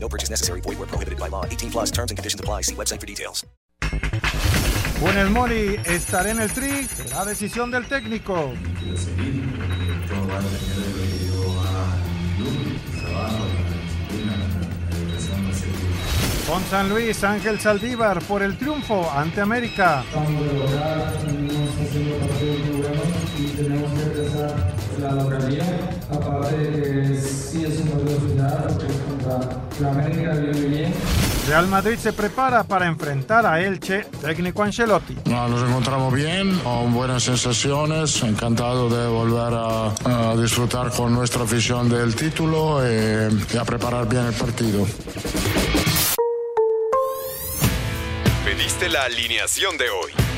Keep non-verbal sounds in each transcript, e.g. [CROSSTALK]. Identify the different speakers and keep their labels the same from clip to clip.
Speaker 1: No purchase necessary. Void where prohibited by law. 18 plus terms and conditions apply. See website for details.
Speaker 2: Funes Mori estará en el tri. Será decisión del técnico. Con San Luis, Ángel Saldívar por el triunfo ante América.
Speaker 3: Estamos de lograr, venimos haciendo partidos muy buenos y tenemos que empezar la localidad. Aparte de que la América viene bien.
Speaker 2: Real Madrid se prepara para enfrentar a Elche, técnico Ancelotti.
Speaker 4: No, nos encontramos bien, con buenas sensaciones, encantado de volver a, a disfrutar con nuestra afición del título eh, y a preparar bien el partido.
Speaker 5: Pediste la alineación de hoy.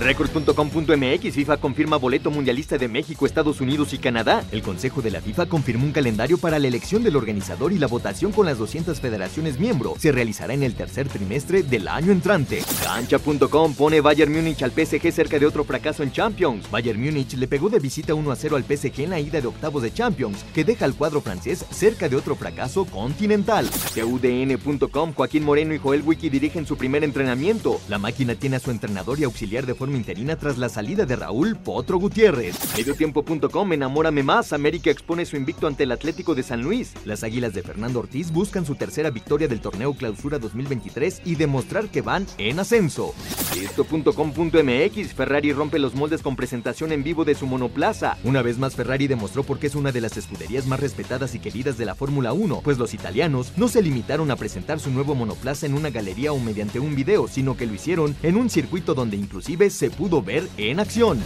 Speaker 6: Record.com.mx FIFA confirma boleto mundialista de México, Estados Unidos y Canadá. El Consejo de la FIFA confirmó un calendario para la elección del organizador y la votación con las 200 federaciones miembro. Se realizará en el tercer trimestre del año entrante. Cancha.com pone Bayern Múnich al PSG cerca de otro fracaso en Champions. Bayern Múnich le pegó de visita 1 a 0 al PSG en la ida de octavos de Champions, que deja al cuadro francés cerca de otro fracaso continental. TUDN.com Joaquín Moreno y Joel Wiki dirigen su primer entrenamiento. La máquina tiene a su entrenador y auxiliar de interina tras la salida de Raúl Potro Gutiérrez. Mediotiempo.com Enamórame más. América expone su invicto ante el Atlético de San Luis. Las Águilas de Fernando Ortiz buscan su tercera victoria del torneo Clausura 2023 y demostrar que van en ascenso. Esto.com.mx Ferrari rompe los moldes con presentación en vivo de su monoplaza. Una vez más Ferrari demostró por qué es una de las escuderías más respetadas y queridas de la Fórmula 1, pues los italianos no se limitaron a presentar su nuevo monoplaza en una galería o mediante un video, sino que lo hicieron en un circuito donde inclusive se pudo ver en acción.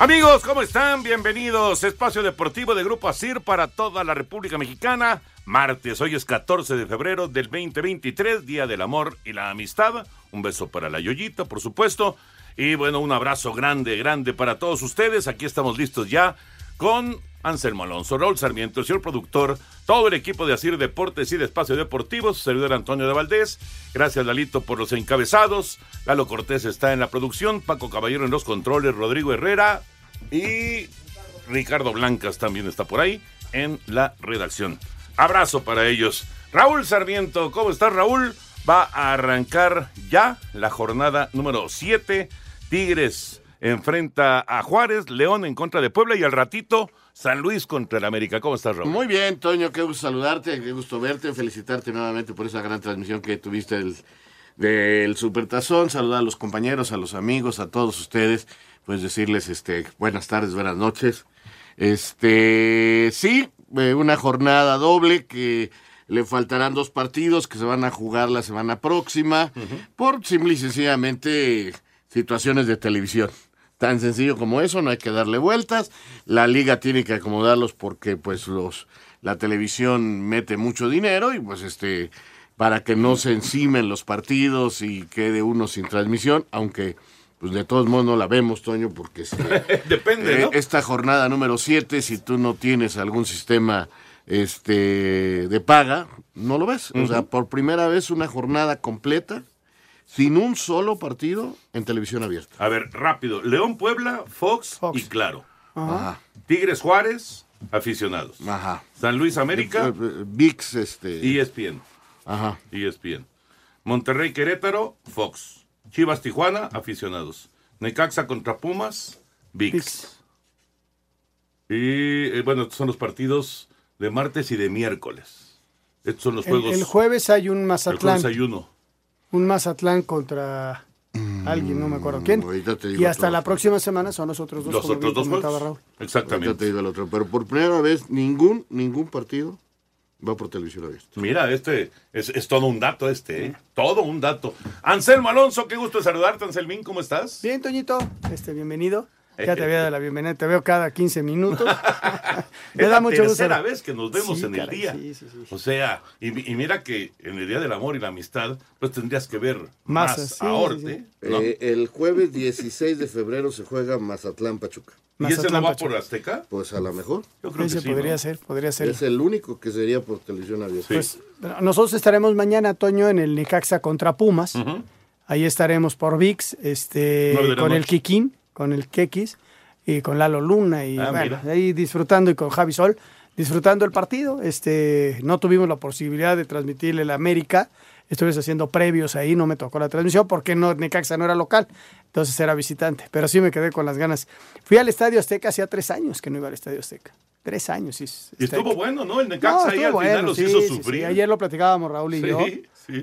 Speaker 7: Amigos, ¿cómo están? Bienvenidos. Espacio Deportivo de Grupo ASIR para toda la República Mexicana. Martes, hoy es 14 de febrero del 2023, Día del Amor y la Amistad. Un beso para la Yoyita, por supuesto. Y bueno, un abrazo grande, grande para todos ustedes. Aquí estamos listos ya con Anselmo Alonso, Raúl Sarmiento, señor productor, todo el equipo de Asir Deportes y de Espacio Deportivo, su servidor Antonio de Valdés. Gracias, Lalito, por los encabezados. Lalo Cortés está en la producción, Paco Caballero en los controles, Rodrigo Herrera y Ricardo Blancas también está por ahí en la redacción. Abrazo para ellos. Raúl Sarmiento, ¿cómo estás, Raúl? Va a arrancar ya la jornada número 7. Tigres enfrenta a Juárez, León en contra de Puebla y al ratito San Luis contra el América. ¿Cómo estás, Raúl?
Speaker 8: Muy bien, Toño, qué gusto saludarte, qué gusto verte, felicitarte nuevamente por esa gran transmisión que tuviste del, del Supertazón, saludar a los compañeros, a los amigos, a todos ustedes, pues decirles este buenas tardes, buenas noches. Este, sí, eh, una jornada doble que le faltarán dos partidos que se van a jugar la semana próxima por simple y sencillamente situaciones de televisión. Tan sencillo como eso, no hay que darle vueltas. La liga tiene que acomodarlos porque pues los la televisión mete mucho dinero y pues este para que no se encimen los partidos y quede uno sin transmisión, aunque pues de todos modos no la vemos, Toño, porque si, [LAUGHS]
Speaker 7: Depende,
Speaker 8: eh,
Speaker 7: ¿no?
Speaker 8: esta jornada número 7, si tú no tienes algún sistema este de paga, no lo ves. O sea, por primera vez una jornada completa sin un solo partido en televisión abierta.
Speaker 7: A ver, rápido. León Puebla, Fox,
Speaker 9: Fox.
Speaker 7: y Claro.
Speaker 8: Ajá.
Speaker 7: Tigres Juárez, aficionados.
Speaker 8: Ajá.
Speaker 7: San Luis América,
Speaker 8: Eh, eh, VIX, este.
Speaker 7: ESPN.
Speaker 8: Ajá.
Speaker 7: ESPN. Monterrey Querétaro, Fox. Chivas Tijuana, aficionados. Necaxa contra Pumas, VIX.
Speaker 9: ViX.
Speaker 7: Y eh, bueno, estos son los partidos de martes y de miércoles. Estos son los
Speaker 9: El,
Speaker 7: juegos.
Speaker 9: el jueves hay un
Speaker 7: el
Speaker 9: Mazatlán.
Speaker 7: jueves hay uno.
Speaker 9: Un Mazatlán contra alguien, no me acuerdo quién.
Speaker 8: Mm, digo
Speaker 9: Y hasta
Speaker 8: otro.
Speaker 9: la próxima semana son los otros dos.
Speaker 7: Los
Speaker 9: como
Speaker 7: otros
Speaker 9: bien
Speaker 7: dos.
Speaker 9: Raúl.
Speaker 8: Ahorita
Speaker 7: Exactamente.
Speaker 8: te digo el otro. Pero por primera vez, ningún, ningún partido va por televisión abierta.
Speaker 7: Mira, este es, es todo un dato este, ¿eh? Todo un dato. Anselmo Alonso, qué gusto saludarte, Anselmín, ¿cómo estás?
Speaker 9: Bien, Toñito, este, bienvenido. Ya te había dado la bienvenida, te veo cada 15 minutos. [LAUGHS] Me
Speaker 7: Es
Speaker 9: da
Speaker 7: la
Speaker 9: mucho gusto.
Speaker 7: tercera vez que nos vemos
Speaker 9: Sí,
Speaker 7: en el día.
Speaker 9: sí, sí, sí.
Speaker 7: O sea, y, y mira que en el Día del Amor y la Amistad, pues tendrías que ver
Speaker 9: Más,
Speaker 7: más,
Speaker 9: sí,
Speaker 7: a
Speaker 9: sí,
Speaker 7: Orte, ¿no?
Speaker 8: Eh, el jueves 16 de febrero se juega Mazatlán Pachuca.
Speaker 7: ¿Y ese no va
Speaker 9: Pachuca.
Speaker 7: por Azteca?
Speaker 8: Pues a lo mejor.
Speaker 7: Yo creo
Speaker 9: Ese
Speaker 7: que sí,
Speaker 9: podría
Speaker 7: ¿no?
Speaker 9: ser, podría ser.
Speaker 8: Es el único que sería por televisión abierta.
Speaker 7: Sí.
Speaker 9: Pues nosotros estaremos mañana, Toño, en el Necaxa contra Pumas. Ahí estaremos por VIX, este, con el. Kikín, con el Kekis y con Lalo Luna y
Speaker 7: Ah,
Speaker 9: bueno, ahí disfrutando y con Javi Sol, disfrutando el partido. Este, no tuvimos la posibilidad de transmitirle la América. Estuve haciendo previos ahí, no me tocó la transmisión porque no, Necaxa no era local, entonces era visitante. Pero sí me quedé con las ganas. Fui al Estadio Azteca hacía tres años que no iba al Estadio Azteca. Tres años, sí.
Speaker 7: Y estuvo bueno, ¿no? El
Speaker 9: No,
Speaker 7: Necaxa ahí al final los
Speaker 9: sí,
Speaker 7: hizo
Speaker 9: sí, sí.
Speaker 7: sufrir.
Speaker 9: Ayer lo platicábamos Raúl y yo.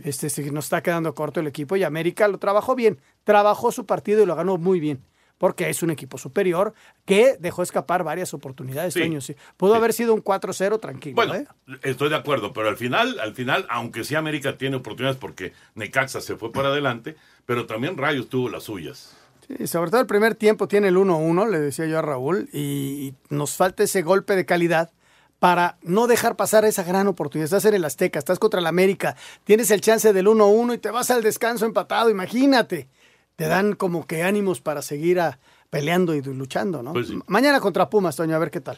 Speaker 9: Este, sí, nos está quedando corto el equipo y América lo trabajó bien. Trabajó su partido y lo ganó muy bien. Porque es un equipo superior que dejó escapar varias oportunidades,
Speaker 7: Sí,
Speaker 9: sí. Pudo
Speaker 7: sí.
Speaker 9: haber sido un 4-0 tranquilo.
Speaker 7: Bueno,
Speaker 9: ¿eh?
Speaker 7: estoy de acuerdo, pero al final, al final, aunque sí América tiene oportunidades porque Necaxa se fue para adelante, pero también Rayos tuvo las suyas.
Speaker 9: Sí, sobre todo el primer tiempo tiene el 1-1, le decía yo a Raúl, y nos falta ese golpe de calidad para no dejar pasar esa gran oportunidad. Estás en el Azteca, estás contra el América, tienes el chance del 1-1 y te vas al descanso empatado, imagínate. Te dan como que ánimos para seguir a- peleando y luchando, ¿no?
Speaker 7: Pues sí.
Speaker 9: Mañana contra Pumas, Toño, a ver qué tal.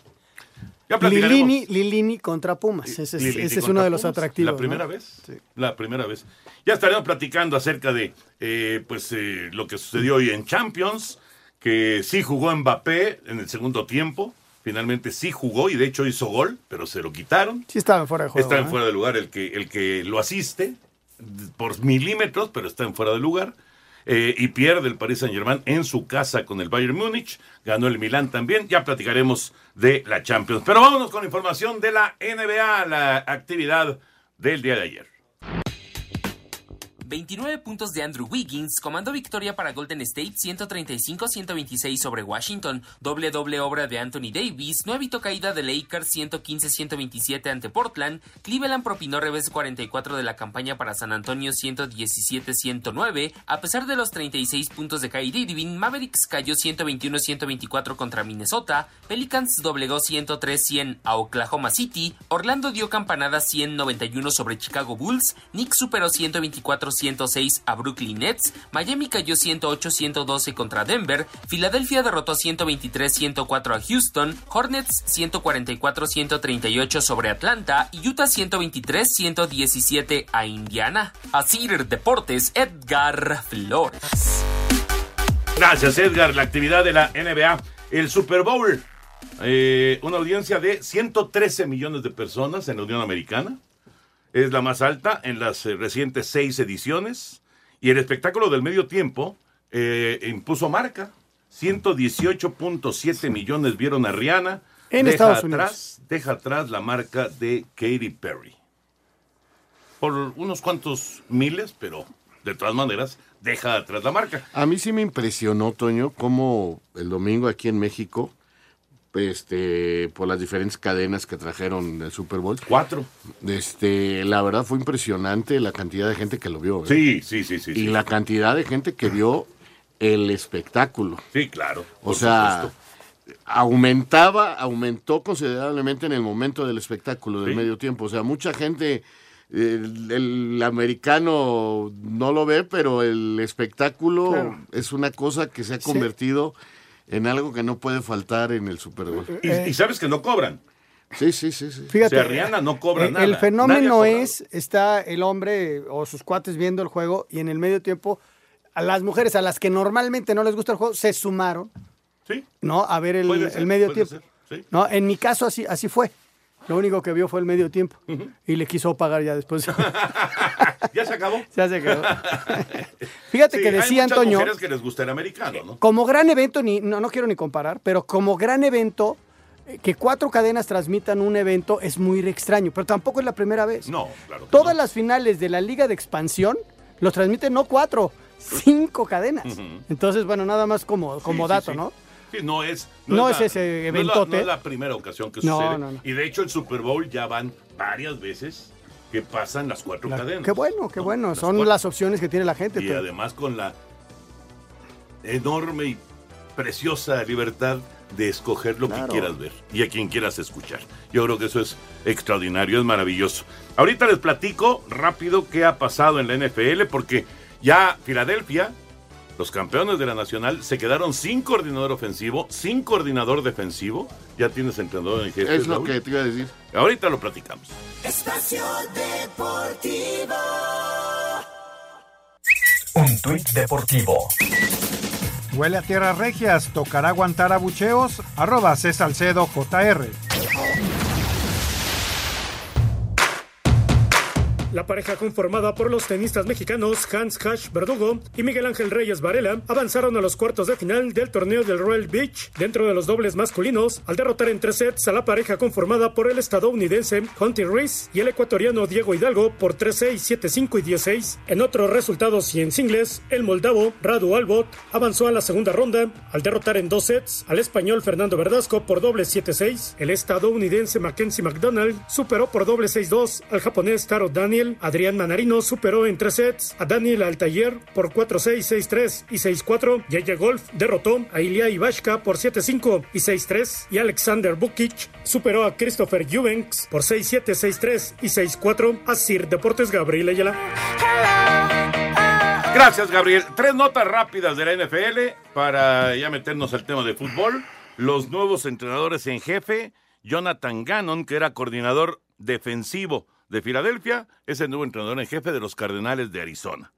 Speaker 9: Lilini, Lilini contra Pumas, ese es,
Speaker 7: Lilini
Speaker 9: ese es uno de los
Speaker 7: Pumas.
Speaker 9: atractivos.
Speaker 7: La primera
Speaker 9: ¿no?
Speaker 7: vez.
Speaker 9: Sí.
Speaker 7: La primera vez. Ya estaremos platicando acerca de eh, pues eh, lo que sucedió hoy en Champions, que sí jugó Mbappé en el segundo tiempo. Finalmente sí jugó y de hecho hizo gol, pero se lo quitaron.
Speaker 9: Sí estaba fuera de juego.
Speaker 7: está en
Speaker 9: ¿eh?
Speaker 7: fuera de lugar el que, el que lo asiste por milímetros, pero está en fuera de lugar. Eh, y pierde el Paris Saint Germain en su casa con el Bayern Múnich. Ganó el Milán también. Ya platicaremos de la Champions. Pero vámonos con información de la NBA, la actividad del día de ayer.
Speaker 10: 29 puntos de Andrew Wiggins comandó victoria para Golden State 135-126 sobre Washington. Doble doble obra de Anthony Davis no evitó caída de Lakers 115-127 ante Portland. Cleveland propinó revés 44 de la campaña para San Antonio 117-109. A pesar de los 36 puntos de Kyrie Irving, Mavericks cayó 121-124 contra Minnesota. Pelicans doblegó 103-100 a Oklahoma City. Orlando dio campanada 191 sobre Chicago Bulls. Knicks superó 124-106 a Brooklyn Nets. Miami cayó 108-112 contra Denver. Filadelfia derrotó 123-104 a Houston. Hornets 144-138 sobre Atlanta. Y Utah 123-117 a Indiana. Asir Deportes, Edgar Flores.
Speaker 7: Gracias, Edgar. La actividad de la NBA, el Super Bowl. Eh, una audiencia de 113 millones de personas en la Unión Americana. Es la más alta en las eh, recientes seis ediciones. Y el espectáculo del medio tiempo eh, impuso marca. 118.7 millones vieron a Rihanna.
Speaker 9: En
Speaker 7: deja
Speaker 9: Estados Unidos.
Speaker 7: atrás, Deja atrás la marca de Katy Perry. Por unos cuantos miles, pero de todas maneras, deja atrás la marca.
Speaker 8: A mí sí me impresionó, Toño, cómo el domingo aquí en México, este, por las diferentes cadenas que trajeron el Super Bowl.
Speaker 7: Cuatro.
Speaker 8: Este, la verdad fue impresionante la cantidad de gente que lo vio. ¿eh?
Speaker 7: Sí, sí, sí, sí.
Speaker 8: Y
Speaker 7: sí.
Speaker 8: la cantidad de gente que vio el espectáculo.
Speaker 7: Sí, claro.
Speaker 8: O sea,
Speaker 7: supuesto.
Speaker 8: aumentaba, aumentó considerablemente en el momento del espectáculo del
Speaker 7: Sí.
Speaker 8: medio tiempo. O sea, mucha gente, el, el americano no lo ve, pero el espectáculo
Speaker 9: Claro.
Speaker 8: es una cosa que se ha
Speaker 9: Sí.
Speaker 8: En algo que no puede faltar en el Super Bowl.
Speaker 7: Y, y sabes que no cobran.
Speaker 8: Sí, sí, sí, sí.
Speaker 9: Fíjate,
Speaker 7: O sea, Rihanna no cobra
Speaker 9: eh,
Speaker 7: nada.
Speaker 9: El
Speaker 7: Nadie ha
Speaker 9: fenómeno es, está el hombre o sus cuates viendo el juego y en el medio tiempo a las mujeres a las que normalmente no les gusta el juego se sumaron,
Speaker 7: Sí.
Speaker 9: ¿no? A ver el,
Speaker 7: ser,
Speaker 9: el medio tiempo.
Speaker 7: ser, sí.
Speaker 9: ¿no? En mi caso así, así fue. Lo único que vio fue el medio tiempo. Y le quiso pagar ya después. [LAUGHS]
Speaker 7: ¿Ya se acabó?
Speaker 9: ya se quedó. [LAUGHS] Fíjate
Speaker 7: Sí,
Speaker 9: que
Speaker 7: hay
Speaker 9: decía
Speaker 7: muchas
Speaker 9: Antonio,
Speaker 7: mujeres que les gusta el americano, ¿no?
Speaker 9: como gran evento, ni, no, no quiero ni comparar, pero como gran evento, eh, que cuatro cadenas transmitan un evento es muy extraño, pero tampoco es la primera vez.
Speaker 7: No, claro. que
Speaker 9: Todas
Speaker 7: no.
Speaker 9: las finales de la Liga de Expansión los transmiten no cuatro, cinco cadenas. Entonces, bueno, nada más como, como
Speaker 7: sí,
Speaker 9: dato,
Speaker 7: sí.
Speaker 9: ¿no?
Speaker 7: Sí, no es,
Speaker 9: No ese
Speaker 7: no es la-
Speaker 9: eventote.
Speaker 7: No es la, primera ocasión que sucede. Y de hecho el Super Bowl ya van varias veces que pasan las cuatro cadenas.
Speaker 9: Qué bueno, qué
Speaker 7: ¿no?
Speaker 9: bueno.
Speaker 7: Las
Speaker 9: Son
Speaker 7: cuatro.
Speaker 9: las opciones que tiene la gente.
Speaker 7: Y además con la enorme y preciosa libertad de escoger lo
Speaker 9: Claro.
Speaker 7: que quieras ver y a quien quieras escuchar. Yo creo que eso es extraordinario, es maravilloso. Ahorita les platico rápido qué ha pasado en la NFL porque ya Filadelfia, los campeones de la Nacional, se quedaron sin coordinador ofensivo, sin coordinador defensivo. Ya tienes entrenador en jefe.
Speaker 8: Es lo
Speaker 7: Raúl?
Speaker 8: que te iba a decir.
Speaker 7: Ahorita lo platicamos.
Speaker 11: Espacio Deportivo.
Speaker 12: Un tuit deportivo.
Speaker 2: Huele a tierras regias, tocará aguantar abucheos, arroba C. Salcedo JR.
Speaker 13: La pareja conformada por los tenistas mexicanos Hans Hash Verdugo y Miguel Ángel Reyes Varela avanzaron a los cuartos de final del torneo del Royal Beach dentro de los dobles masculinos al derrotar en tres sets a la pareja conformada por el estadounidense Hunter Reese y el ecuatoriano Diego Hidalgo por 3-6, 7-5 y 10-6. En otros resultados y en singles, el moldavo Radu Albot avanzó a la segunda ronda al derrotar en dos sets al español Fernando Verdasco por doble 7-6. El estadounidense Mackenzie McDonald superó por doble 6-2 al japonés Taro Daniel. Adrián Manarino superó en tres sets a Daniel Altayer por 4-6, 6-3 y 6-4. Yaya Golf derrotó a Ilya Ivashka por 7-5 y 6-3. Y Alexander Bukic superó a Christopher Juvenks por 6-7, 6-3 y 6-4. Así Deportes Gabriel Ayala.
Speaker 7: Gracias, Gabriel. Tres notas rápidas de la NFL para ya meternos al tema de fútbol. Los nuevos entrenadores en jefe, Jonathan Gannon, que era coordinador defensivo de Filadelfia, es el nuevo entrenador en jefe de los Cardenales de Arizona.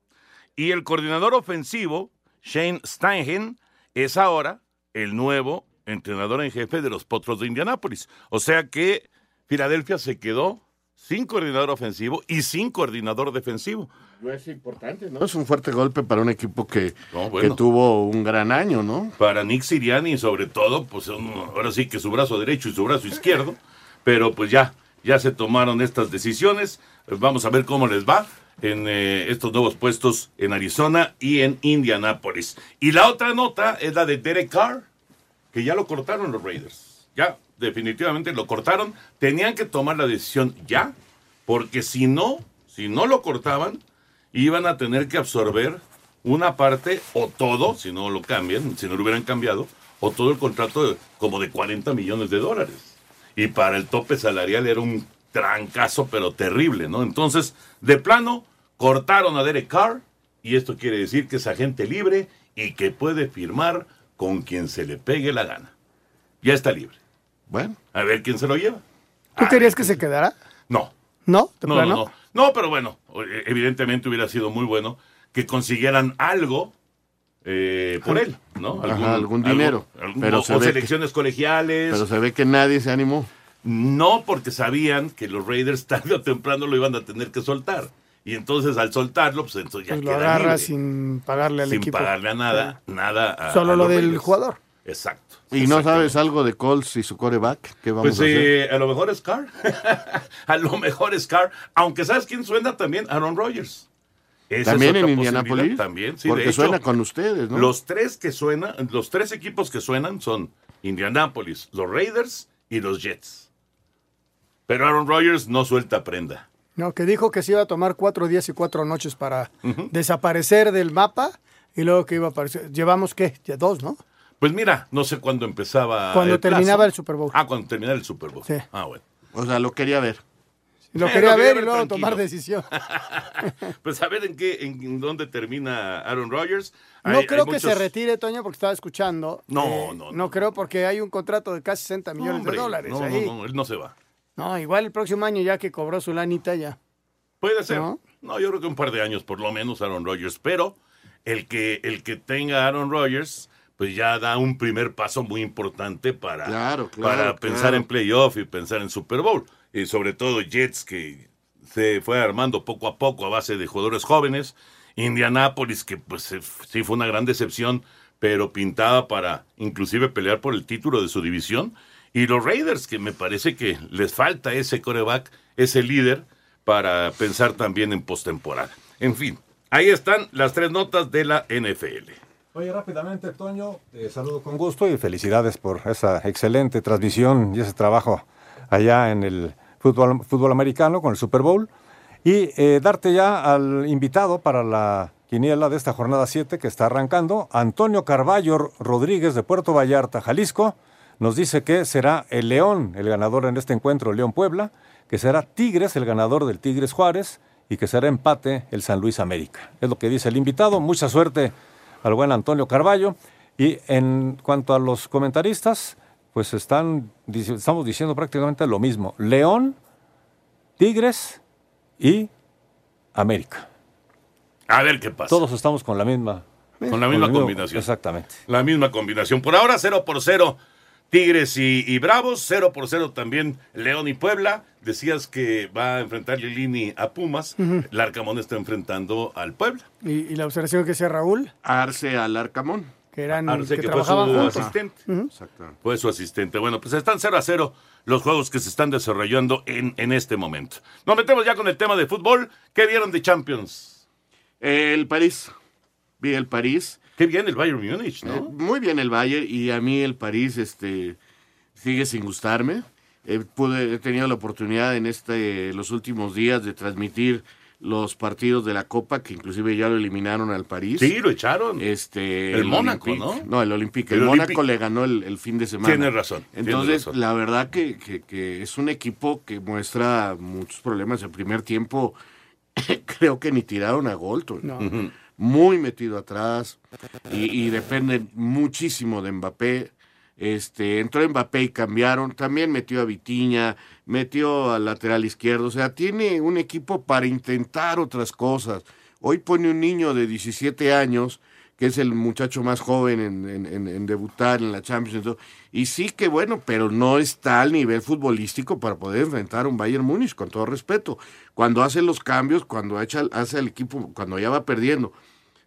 Speaker 7: Y el coordinador ofensivo, Shane Steichen, es ahora el nuevo entrenador en jefe de los Potros de Indianápolis. O sea que Filadelfia se quedó sin coordinador ofensivo y sin coordinador defensivo.
Speaker 8: No es importante, ¿no? Es un fuerte golpe para un equipo que,
Speaker 7: No, bueno.
Speaker 8: que tuvo un gran año, ¿no?
Speaker 7: para Nick Siriani, sobre todo, pues un- ahora sí que su brazo derecho y su brazo izquierdo, pero pues ya, ya se tomaron estas decisiones. Vamos a ver cómo les va en eh, estos nuevos puestos en Arizona y en Indianápolis. Y la otra nota es la de Derek Carr, que ya lo cortaron los Raiders. Ya, definitivamente lo cortaron. Tenían que tomar la decisión ya, porque si no, si no lo cortaban, iban a tener que absorber una parte o todo, si no lo cambian, si no lo hubieran cambiado, o todo el contrato de- como de 40 millones de dólares. Y para el tope salarial era un trancazo, pero terrible, ¿no? Entonces, de plano, cortaron a Derek Carr, y esto quiere decir que es agente libre y que puede firmar con quien se le pegue la gana. Ya está libre.
Speaker 8: Bueno.
Speaker 7: A ver quién se lo lleva.
Speaker 9: ¿Tú querías que se quedara?
Speaker 7: No.
Speaker 9: ¿No? ¿De
Speaker 7: No,
Speaker 9: plano?
Speaker 7: no, no. No, pero bueno, eh, evidentemente hubiera sido muy bueno que consiguieran algo eh, por él, ¿no?
Speaker 8: Ajá, algún dinero.
Speaker 7: algún-
Speaker 8: Pero
Speaker 7: o
Speaker 8: se
Speaker 7: o
Speaker 8: ve que-
Speaker 7: selecciones colegiales.
Speaker 8: Pero se ve que nadie se animó.
Speaker 7: No, porque sabían que los Raiders [LAUGHS] tarde o temprano lo iban a tener que soltar. Y entonces al soltarlo, pues entonces ya
Speaker 9: Pues lo
Speaker 7: queda
Speaker 9: agarra
Speaker 7: libre.
Speaker 9: sin pagarle al
Speaker 7: sin
Speaker 9: equipo.
Speaker 7: pagarle a nada, nada a,
Speaker 9: Solo
Speaker 7: a
Speaker 9: lo del
Speaker 7: Raiders.
Speaker 9: jugador.
Speaker 7: Exacto.
Speaker 8: ¿Y no sabes algo de Colts y su coreback? ¿Qué vamos
Speaker 7: Pues
Speaker 8: a hacer?
Speaker 7: eh, a lo mejor es Carr. [LAUGHS] a lo mejor es Carr. Aunque ¿sabes quién suena también? Aaron Rodgers. Esa
Speaker 8: ¿También en Indianápolis?
Speaker 7: También, sí.
Speaker 8: Porque
Speaker 7: de hecho,
Speaker 8: suena con ustedes, ¿no?
Speaker 7: Los tres que suenan, los tres equipos que suenan son Indianápolis, los Raiders y los Jets. Pero Aaron Rodgers no suelta prenda.
Speaker 9: No, que dijo que se iba a tomar cuatro días y cuatro noches para desaparecer del mapa y luego que iba a aparecer. Llevamos, ¿qué? Ya dos, ¿no?
Speaker 7: Pues mira, no sé cuándo empezaba.
Speaker 9: Cuando
Speaker 7: el plazo.
Speaker 9: terminaba el Super Bowl.
Speaker 7: Ah, cuando terminara el Super Bowl.
Speaker 9: Sí.
Speaker 7: Ah, bueno.
Speaker 8: O sea, lo quería ver.
Speaker 9: Lo [LAUGHS]
Speaker 7: Eh,
Speaker 9: quería ver y luego
Speaker 7: tranquilo.
Speaker 9: tomar decisión. [LAUGHS]
Speaker 7: Pues a ver en qué, en dónde termina Aaron Rodgers.
Speaker 9: No
Speaker 7: Hay-
Speaker 9: creo
Speaker 7: hay
Speaker 9: que se retire, Toño, porque estaba escuchando.
Speaker 7: No,
Speaker 9: Eh,
Speaker 7: no,
Speaker 9: no. creo porque hay un contrato de casi 60 millones
Speaker 7: Hombre,
Speaker 9: de dólares
Speaker 7: no, no,
Speaker 9: ahí.
Speaker 7: no, él no se va.
Speaker 9: No, igual el próximo año ya que cobró su lanita ya.
Speaker 7: Puede ser.
Speaker 9: ¿No?
Speaker 7: ¿No? yo creo que un par de años por lo menos Aaron Rodgers, pero el que, el que tenga Aaron Rodgers, pues ya da un primer paso muy importante para,
Speaker 8: Claro, claro,
Speaker 7: para
Speaker 8: claro.
Speaker 7: pensar en playoff y pensar en Super Bowl. Y sobre todo Jets, que se fue armando poco a poco a base de jugadores jóvenes. Indianápolis, que pues sí fue una gran decepción, pero pintaba para inclusive pelear por el título de su división. Y los Raiders, que me parece que les falta ese coreback, ese líder, para pensar también en postemporada. En fin, ahí están las tres notas de la NFL.
Speaker 14: Oye, rápidamente, Toño, te saludo con gusto y felicidades por esa excelente transmisión y ese trabajo allá en el fútbol, fútbol americano con el Super Bowl. Y eh, darte ya al invitado para la quiniela de esta jornada 7 que está arrancando, Antonio Carballo Rodríguez de Puerto Vallarta, Jalisco, nos dice que será el León el ganador en este encuentro, León Puebla, que será Tigres el ganador del Tigres Juárez y que será empate el San Luis América. Es lo que dice el invitado. Mucha suerte al buen Antonio Carballo. Y en cuanto a los comentaristas, pues están, estamos diciendo prácticamente lo mismo. León, Tigres y América.
Speaker 7: A ver qué pasa.
Speaker 14: Todos estamos con la misma.
Speaker 7: Con la misma
Speaker 14: mismo-
Speaker 7: combinación.
Speaker 14: Exactamente.
Speaker 7: La misma combinación. Por ahora, 0 por 0. Tigres y, y Bravos, 0 por 0 también León y Puebla. Decías que va a enfrentar Lilini a Pumas. Larcamón está enfrentando al Puebla.
Speaker 9: Y, y la observación que hacía Raúl,
Speaker 8: Arce al Arcamón.
Speaker 9: Que eran
Speaker 7: Arce,
Speaker 9: que,
Speaker 7: que fue su asistente.
Speaker 8: Exactamente.
Speaker 7: Fue su asistente. Bueno, pues están 0 a 0 los juegos que se están desarrollando en, en este momento. Nos metemos ya con el tema de fútbol. ¿Qué vieron de Champions?
Speaker 8: El París. Vi el París.
Speaker 7: Qué bien el Bayern Múnich, ¿no?
Speaker 8: Eh, muy bien el Bayern y a mí el París este sigue sin gustarme. Eh, pude, he tenido la oportunidad en este los últimos días de transmitir los partidos de la Copa, que inclusive ya lo eliminaron al París.
Speaker 7: Sí, lo echaron.
Speaker 8: Este,
Speaker 7: El Mónaco,
Speaker 8: Olympique.
Speaker 7: ¿no?
Speaker 8: el Olympique.
Speaker 7: El
Speaker 8: El, Mónaco
Speaker 7: Olympique.
Speaker 8: le ganó el, el fin de semana.
Speaker 7: Tienes razón, tienes
Speaker 8: Entonces,
Speaker 7: razón.
Speaker 8: la verdad que, que- que es un equipo que muestra muchos problemas. El primer tiempo [COUGHS] creo que ni tiraron a gol. Toño.
Speaker 7: Ujú.
Speaker 8: Muy metido atrás y, y depende muchísimo de Mbappé. Este, entró Mbappé y cambiaron. También metió a Vitiña, metió al lateral izquierdo. O sea, tiene un equipo para intentar otras cosas. Hoy pone un niño de 17 años, que es el muchacho más joven en, en- en- en debutar en la Champions. y sí que bueno, pero no está al nivel futbolístico para poder enfrentar a un Bayern Múnich, con todo respeto. Cuando hace los cambios, cuando echa, hace el equipo, cuando ya va perdiendo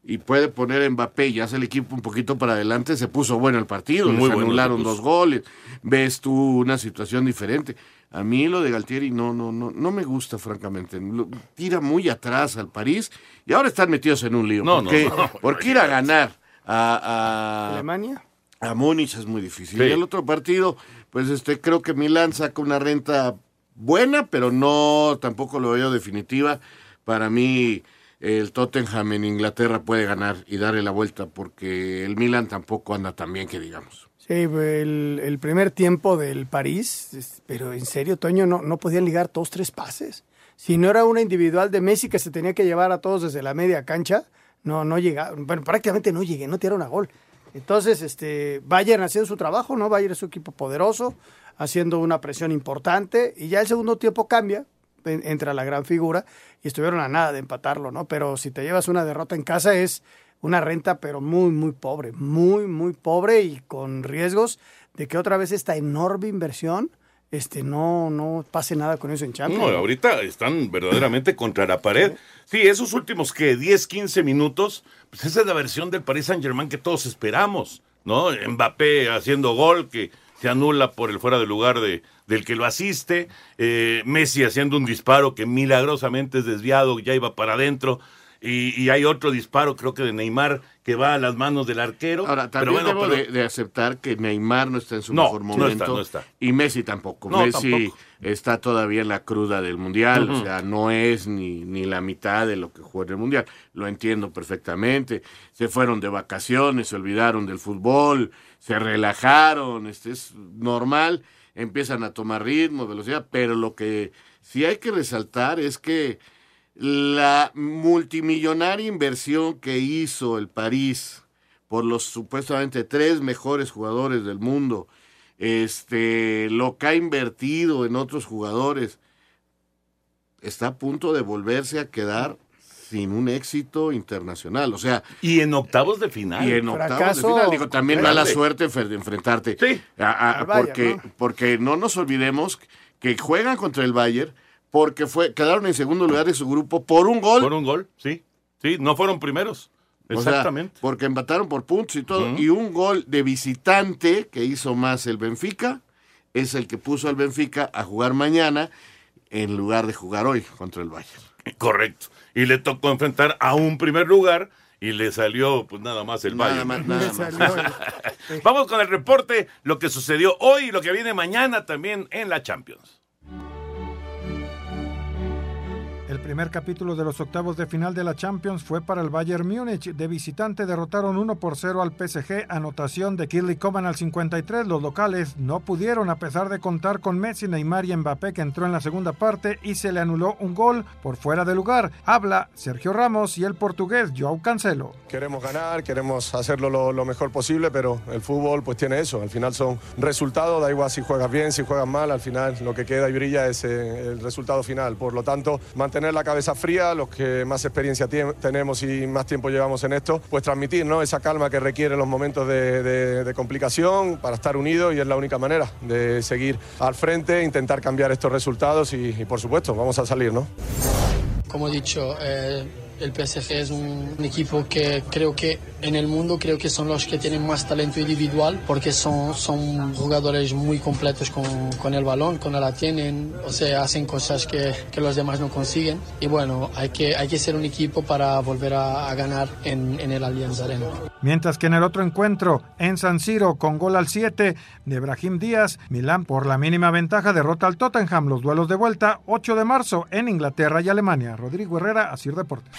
Speaker 8: y puede poner a Mbappé y hace el equipo un poquito para adelante, se puso bueno el partido,
Speaker 7: Muy
Speaker 8: les
Speaker 7: bueno
Speaker 8: anularon dos goles, ves tú una situación diferente. A mí lo de Galtieri no, no, no, no me gusta, francamente. Lo- tira muy atrás al París y ahora están metidos en un lío.
Speaker 7: No, no,
Speaker 8: porque,
Speaker 7: no.
Speaker 8: porque ir a ganar a, a,
Speaker 9: Alemania.
Speaker 8: a Múnich es muy difícil.
Speaker 7: Sí.
Speaker 8: Y el otro partido, pues este, creo que Milán saca una renta buena, pero no, tampoco lo veo definitiva. Para mí, el Tottenham en Inglaterra puede ganar y darle la vuelta, porque el Milan tampoco anda tan bien que digamos.
Speaker 9: Sí, el, primer tiempo del París, pero en serio, Toño, no, no podían ligar dos, tres pases. Si no era una individual de Messi que se tenía que llevar a todos desde la media cancha, no, no llegaba, bueno, prácticamente no llegué, no tiraron a gol. Entonces, este, Bayern haciendo su trabajo, ¿no? Bayern es un equipo poderoso, haciendo una presión importante, y ya el segundo tiempo cambia, entra la gran figura, y estuvieron a nada de empatarlo, ¿no? Pero si te llevas una derrota en casa es una renta, pero muy, muy pobre, muy, muy pobre y con riesgos de que otra vez esta enorme inversión este, no, no pase nada con eso en Champions.
Speaker 7: No, ahorita están verdaderamente contra la pared. Sí, esos últimos que 10, 15 minutos, pues esa es la versión del Paris Saint Germain que todos esperamos, ¿no? Mbappé haciendo gol que se anula por el fuera de lugar de, del que lo asiste, eh, Messi haciendo un disparo que milagrosamente es desviado, ya iba para adentro. Y, y hay otro disparo, creo que de Neymar, que va a las manos del arquero.
Speaker 8: Ahora,
Speaker 7: pero
Speaker 8: también
Speaker 7: bueno,
Speaker 8: debo
Speaker 7: pero-
Speaker 8: de, de aceptar que Neymar no está en su
Speaker 7: No,
Speaker 8: mejor
Speaker 7: no
Speaker 8: momento.
Speaker 7: está, no está.
Speaker 8: Y Messi tampoco.
Speaker 7: No,
Speaker 8: Messi
Speaker 7: tampoco.
Speaker 8: está todavía en la cruda del Mundial. O sea, no es ni, ni la mitad de lo que jugó en el Mundial. Lo entiendo perfectamente. Se fueron de vacaciones, se olvidaron del fútbol, se relajaron. Este es normal. Empiezan a tomar ritmo, velocidad. Pero lo que sí hay que resaltar es que la multimillonaria inversión que hizo el París por los supuestamente tres mejores jugadores del mundo, este, lo que ha invertido en otros jugadores, está a punto de volverse a quedar sin un éxito internacional. O sea.
Speaker 7: Y en octavos de final.
Speaker 8: Y en octavos de final. Digo, también mala suerte de enfrentarte.
Speaker 7: Sí.
Speaker 8: A, a, porque, ¿no? porque no nos olvidemos que juegan contra el Bayern porque fue, quedaron en segundo lugar de su grupo por un gol.
Speaker 7: Por un gol, sí. Sí, no fueron primeros. Exactamente.
Speaker 8: O sea, porque empataron por puntos y todo. Uh -huh. Y un gol de visitante que hizo más el Benfica es el que puso al Benfica a jugar mañana en lugar de jugar hoy contra el Bayern.
Speaker 7: Correcto. Y le tocó enfrentar a un primer lugar y le salió pues nada más el
Speaker 8: nada
Speaker 7: Bayern.
Speaker 8: Más, nada más. [LAUGHS]
Speaker 7: Vamos con el reporte, lo que sucedió hoy y lo que viene mañana también en la Champions.
Speaker 2: El primer capítulo de los octavos de final de la Champions fue para el Bayern Múnich. De visitante derrotaron 1 por 0 al PSG, anotación de Kirli Coman al 53. Los locales no pudieron a pesar de contar con Messi, Neymar y Mbappé que entró en la segunda parte y se le anuló un gol por fuera de lugar. Habla Sergio Ramos y el portugués Joao Cancelo.
Speaker 15: Queremos ganar, queremos hacerlo lo, mejor posible, pero el fútbol pues tiene eso. Al final son resultados, da igual si juegas bien, si juegas mal, al final lo que queda y brilla es eh, el resultado final. Por lo tanto, la cabeza fría, los que más experiencia tenemos y más tiempo llevamos en esto, pues transmitir ¿no? esa calma que requieren los momentos de, complicación para estar unidos y es la única manera de seguir al frente, intentar cambiar estos resultados y, por supuesto, vamos a salir, ¿no?
Speaker 16: Como he dicho, eh, el PSG es un, equipo que creo que en el mundo creo que son los que tienen más talento individual porque son, son jugadores muy completos con, con el balón, cuando la tienen, o sea, hacen cosas que, que, los demás no consiguen. Y bueno, hay que, hay que ser un equipo para volver a, ganar en, en, el Allianz Arena.
Speaker 2: Mientras que en el otro encuentro, en San Siro, con gol al 7 de Brahim Díaz, Milán por la mínima ventaja derrota al Tottenham. Los duelos de vuelta, 8 de marzo en Inglaterra y Alemania. Rodrigo Herrera, Asir Deportes.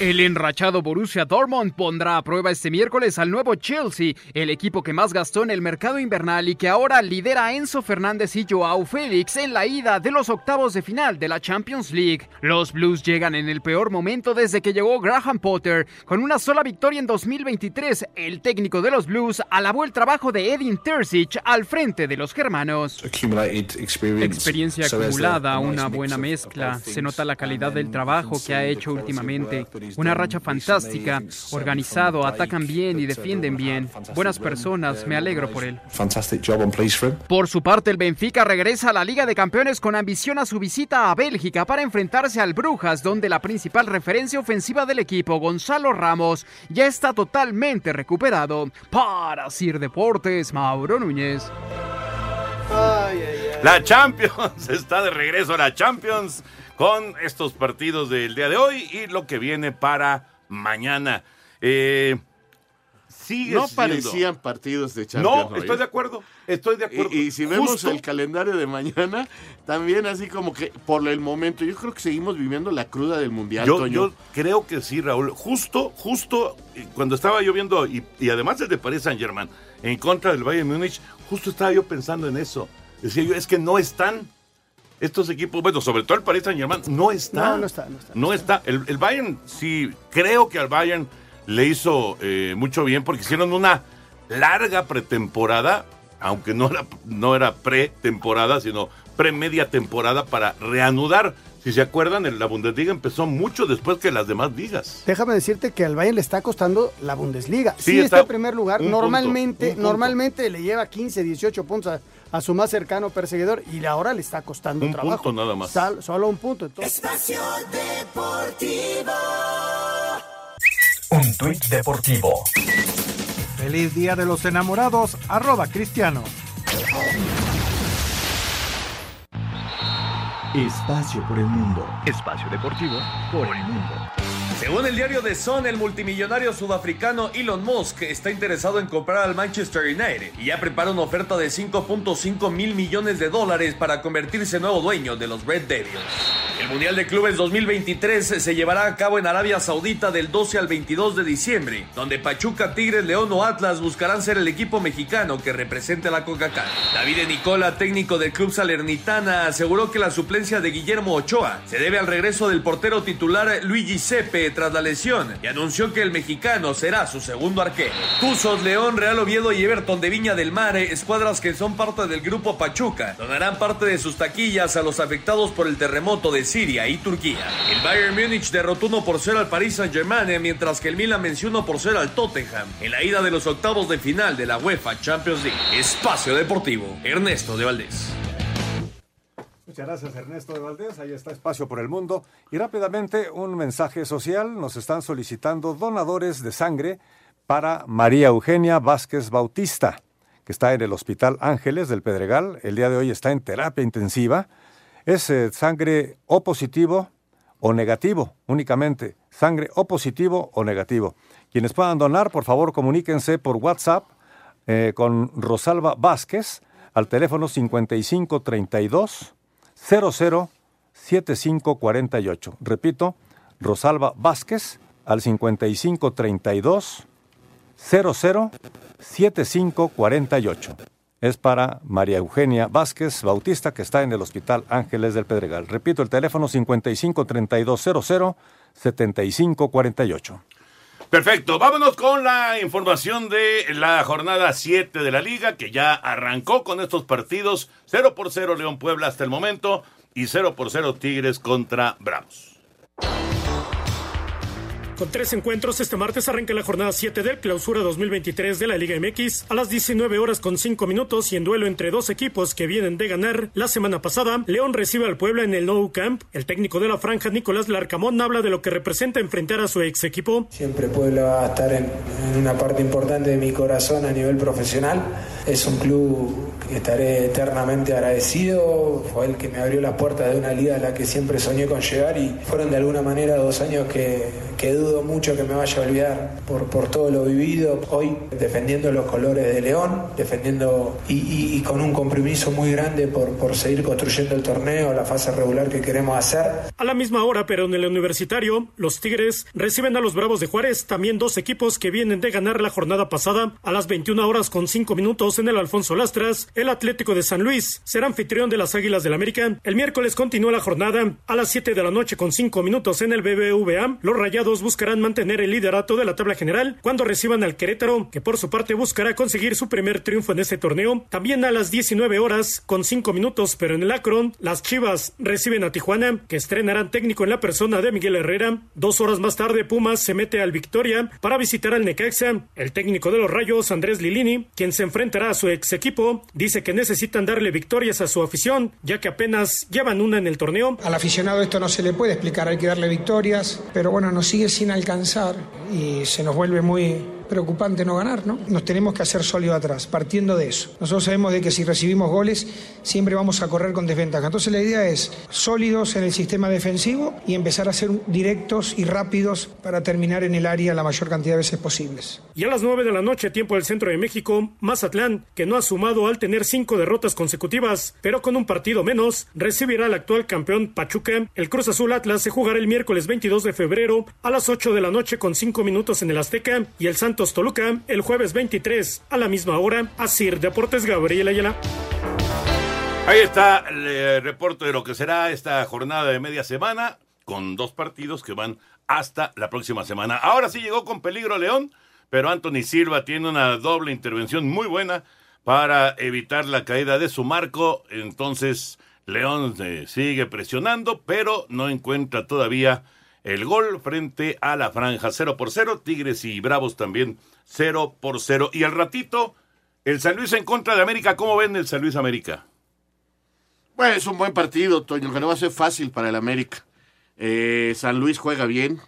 Speaker 17: El enrachado Borussia Dortmund pondrá a prueba este miércoles al nuevo Chelsea, el equipo que más gastó en el mercado invernal y que ahora lidera a Enzo Fernández y Joao Félix en la ida de los octavos de final de la Champions League. Los Blues llegan en el peor momento desde que llegó Graham Potter. Con una sola victoria en 2023, el técnico de los Blues alabó el trabajo de Edin Terzic al frente de los germanos. Experiencia acumulada, una buena mezcla. Se nota la calidad del trabajo que ha hecho últimamente. Una racha fantástica, organizado, atacan bien y defienden bien. Buenas personas, me alegro por él. Por su parte, el Benfica regresa a la Liga de Campeones con ambición a su visita a Bélgica para enfrentarse al Brujas, donde la principal referencia ofensiva del equipo, Gonzalo Ramos, ya está totalmente recuperado. Para Sir Deportes, Mauro Núñez.
Speaker 7: Ay, ay, ay. La Champions [LAUGHS] está de regreso a la Champions con estos partidos del día de hoy y lo que viene para mañana. Eh, sigue
Speaker 8: no
Speaker 7: siendo...
Speaker 8: parecían partidos de Champions.
Speaker 7: No, estoy de acuerdo. Estoy de acuerdo.
Speaker 8: Y, y si vemos el calendario de mañana, también así como que por el momento, yo creo que seguimos viviendo la cruda del Mundial,
Speaker 7: yo,
Speaker 8: Toño.
Speaker 7: Yo creo que sí, Raúl. Justo, justo eh, cuando estaba yo viendo, y, y además el de Paris Saint Germain, en contra del Bayern Múnich, justo estaba yo pensando en eso. Decía yo, es que no están estos equipos, bueno, sobre todo el Paris Saint Germain, no está.
Speaker 9: No, no está, no está.
Speaker 7: No está. El, el Bayern, sí, creo que al Bayern le hizo eh, mucho bien porque hicieron una larga pretemporada, aunque no era, no era pretemporada, sino pre-media temporada para reanudar. Si se acuerdan, la Bundesliga empezó mucho después que las demás ligas.
Speaker 9: Déjame decirte que al Bayern le está costando la Bundesliga. Sí, sí está, está, en primer lugar. Normalmente, punto, normalmente le lleva 15, 18 puntos a, a su más cercano perseguidor y ahora le está costando
Speaker 7: un
Speaker 9: trabajo.
Speaker 7: punto nada más.
Speaker 9: Sal, solo un punto. Entonces.
Speaker 11: Espacio Deportivo.
Speaker 12: Un tuit deportivo.
Speaker 2: Feliz Día de los Enamorados, arroba cristiano.
Speaker 12: Espacio por el mundo. Espacio deportivo por el mundo.
Speaker 18: Según el diario The Sun, el multimillonario sudafricano Elon Musk está interesado en comprar al Manchester United y ya prepara una oferta de 5.5 mil millones de dólares para convertirse en nuevo dueño de los Red Devils. El Mundial de Clubes 2023 se llevará a cabo en Arabia Saudita del 12 al 22 de diciembre, donde Pachuca, Tigres, León o Atlas buscarán ser el equipo mexicano que represente a la CONCACAF. David Nicola, técnico del club Salernitana, aseguró que la suplencia de Guillermo Ochoa se debe al regreso del portero titular Luigi Sepe tras la lesión y anunció que el mexicano será su segundo arquero. Tuzos, León, Real Oviedo y Everton de Viña del Mar, escuadras que son parte del grupo Pachuca, donarán parte de sus taquillas a los afectados por el terremoto de Siria y Turquía. El Bayern Múnich derrotó 1 por 0 al Paris Saint-Germain, mientras que el Milan venció 1 por 0 al Tottenham en la ida de los octavos de final de la UEFA Champions League. Espacio Deportivo, Ernesto de Valdés.
Speaker 14: Muchas gracias Ernesto de Valdés, ahí está Espacio por el Mundo. Y rápidamente un mensaje social, nos están solicitando donadores de sangre para María Eugenia Vázquez Bautista, que está en el Hospital Ángeles del Pedregal, el día de hoy está en terapia intensiva. Es eh, sangre O positivo o negativo, únicamente, sangre O positivo o negativo. Quienes puedan donar, por favor, comuníquense por WhatsApp eh, con Rosalba Vázquez al teléfono 5532 007548. Repito, Rosalba Vázquez al 5532 007548. Es para María Eugenia Vázquez Bautista, que está en el Hospital Ángeles del Pedregal. Repito, el teléfono 553200 7548.
Speaker 7: Perfecto, vámonos con la información de la jornada 7 de la liga que ya arrancó con estos partidos 0 por 0 León Puebla hasta el momento y 0 por 0 Tigres contra Bravos.
Speaker 13: Con tres encuentros, este martes arranca la jornada 7 del clausura 2023 de la Liga MX a las 19 horas con 5 minutos y en duelo entre dos equipos que vienen de ganar la semana pasada. León recibe al Puebla en el Nou Camp. El técnico de la franja, Nicolás Larcamón, habla de lo que representa enfrentar a su ex equipo.
Speaker 19: Siempre Puebla va a estar en, una parte importante de mi corazón a nivel profesional. Es un club estaré eternamente agradecido. Fue el que me abrió las puertas de una liga a la que siempre soñé con llegar y fueron de alguna manera dos años que, que dudo mucho que me vaya a olvidar por, por todo lo vivido. Hoy defendiendo los colores de León, defendiendo y, y- y con un compromiso muy grande por, por seguir construyendo el torneo, la fase regular que queremos hacer.
Speaker 13: A la misma hora, pero en el universitario, los Tigres reciben a los Bravos de Juárez, también dos equipos que vienen de ganar la jornada pasada. A las 21 horas con 5 minutos en el Alfonso Lastras, el Atlético de San Luis será anfitrión de las Águilas del América. El miércoles continúa la jornada. A las 7 de la noche con 5 minutos en el BBVA, los Rayados buscarán mantener el liderato de la tabla general cuando reciban al Querétaro, que por su parte buscará conseguir su primer triunfo en este torneo. También a las 19 horas con 5 minutos, pero en el Akron, las Chivas reciben a Tijuana, que estrenarán técnico en la persona de Miguel Herrera. Dos horas más tarde, Pumas se mete al Victoria para visitar al Necaxa. El técnico de los Rayos, Andrés Lilini, quien se enfrentará a su ex equipo, dice que necesitan darle victorias a su afición, ya que apenas llevan una en el torneo.
Speaker 20: Al aficionado esto no se le puede explicar, hay que darle victorias, pero bueno, nos sigue sin alcanzar y se nos vuelve muy preocupante no ganar, ¿no? Nos tenemos que hacer sólido atrás, partiendo de eso. Nosotros sabemos de que si recibimos goles siempre vamos a correr con desventaja. Entonces la idea es sólidos en el sistema defensivo y empezar a ser directos y rápidos para terminar en el área la mayor cantidad de veces posibles.
Speaker 13: Y a las 9 de la noche, tiempo del centro de México, Mazatlán, que no ha sumado al tener cinco derrotas consecutivas, pero con un partido menos, recibirá al actual campeón Pachuca. El Cruz Azul Atlas se jugará el miércoles 22 de febrero a las 8 de la noche con 5 minutos en el Azteca y el Santos Toluca el jueves 23 a la misma hora. Asir Deportes Gabriel Ayala.
Speaker 7: Ahí está el eh, reporte de lo que será esta jornada de media semana con dos partidos que van hasta la próxima semana. Ahora sí llegó con peligro León, pero Anthony Silva tiene una doble intervención muy buena para evitar la caída de su marco. Entonces León eh, sigue presionando, pero no encuentra todavía el gol frente a la franja 0 por 0. Tigres y Bravos también 0 por 0. Y al ratito, el San Luis en contra de América. ¿Cómo ven el San Luis América?
Speaker 8: Bueno, es un buen partido, Toño, que no va a ser fácil para el América. Eh, San Luis juega bien.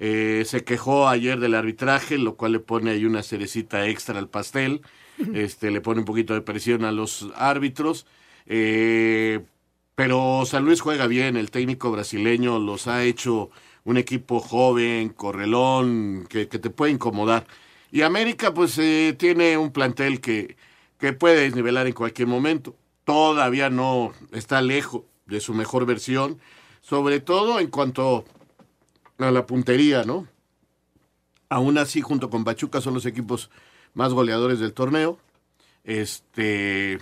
Speaker 8: Eh, se quejó ayer del arbitraje, lo cual le pone ahí una cerecita extra al pastel. [LAUGHS] Este, le pone un poquito de presión a los árbitros. Eh, pero San Luis juega bien. El técnico brasileño los ha hecho un equipo joven, correlón, que, te puede incomodar. Y América, pues, eh, tiene un plantel que, que puede desnivelar en cualquier momento. Todavía no está lejos de su mejor versión, sobre todo en cuanto a la puntería, ¿no? Aún así, junto con Pachuca, son los equipos más goleadores del torneo. Este,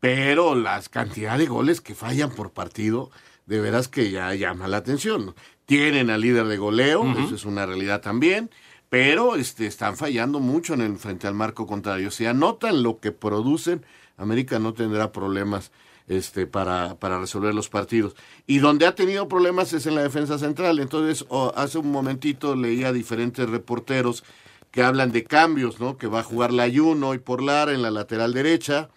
Speaker 8: pero las cantidad de goles que fallan por partido, de veras que ya llama la atención. Tienen al líder de goleo, eso es una realidad también, pero este, están fallando mucho en el frente al marco contrario. Si anotan lo que producen, América no tendrá problemas este, para, para resolver los partidos. Y donde ha tenido problemas es en la defensa central. Entonces, o- hace un momentito leía diferentes reporteros que hablan de cambios, ¿no? Que va a jugar Layuno y por Lara en la lateral derecha.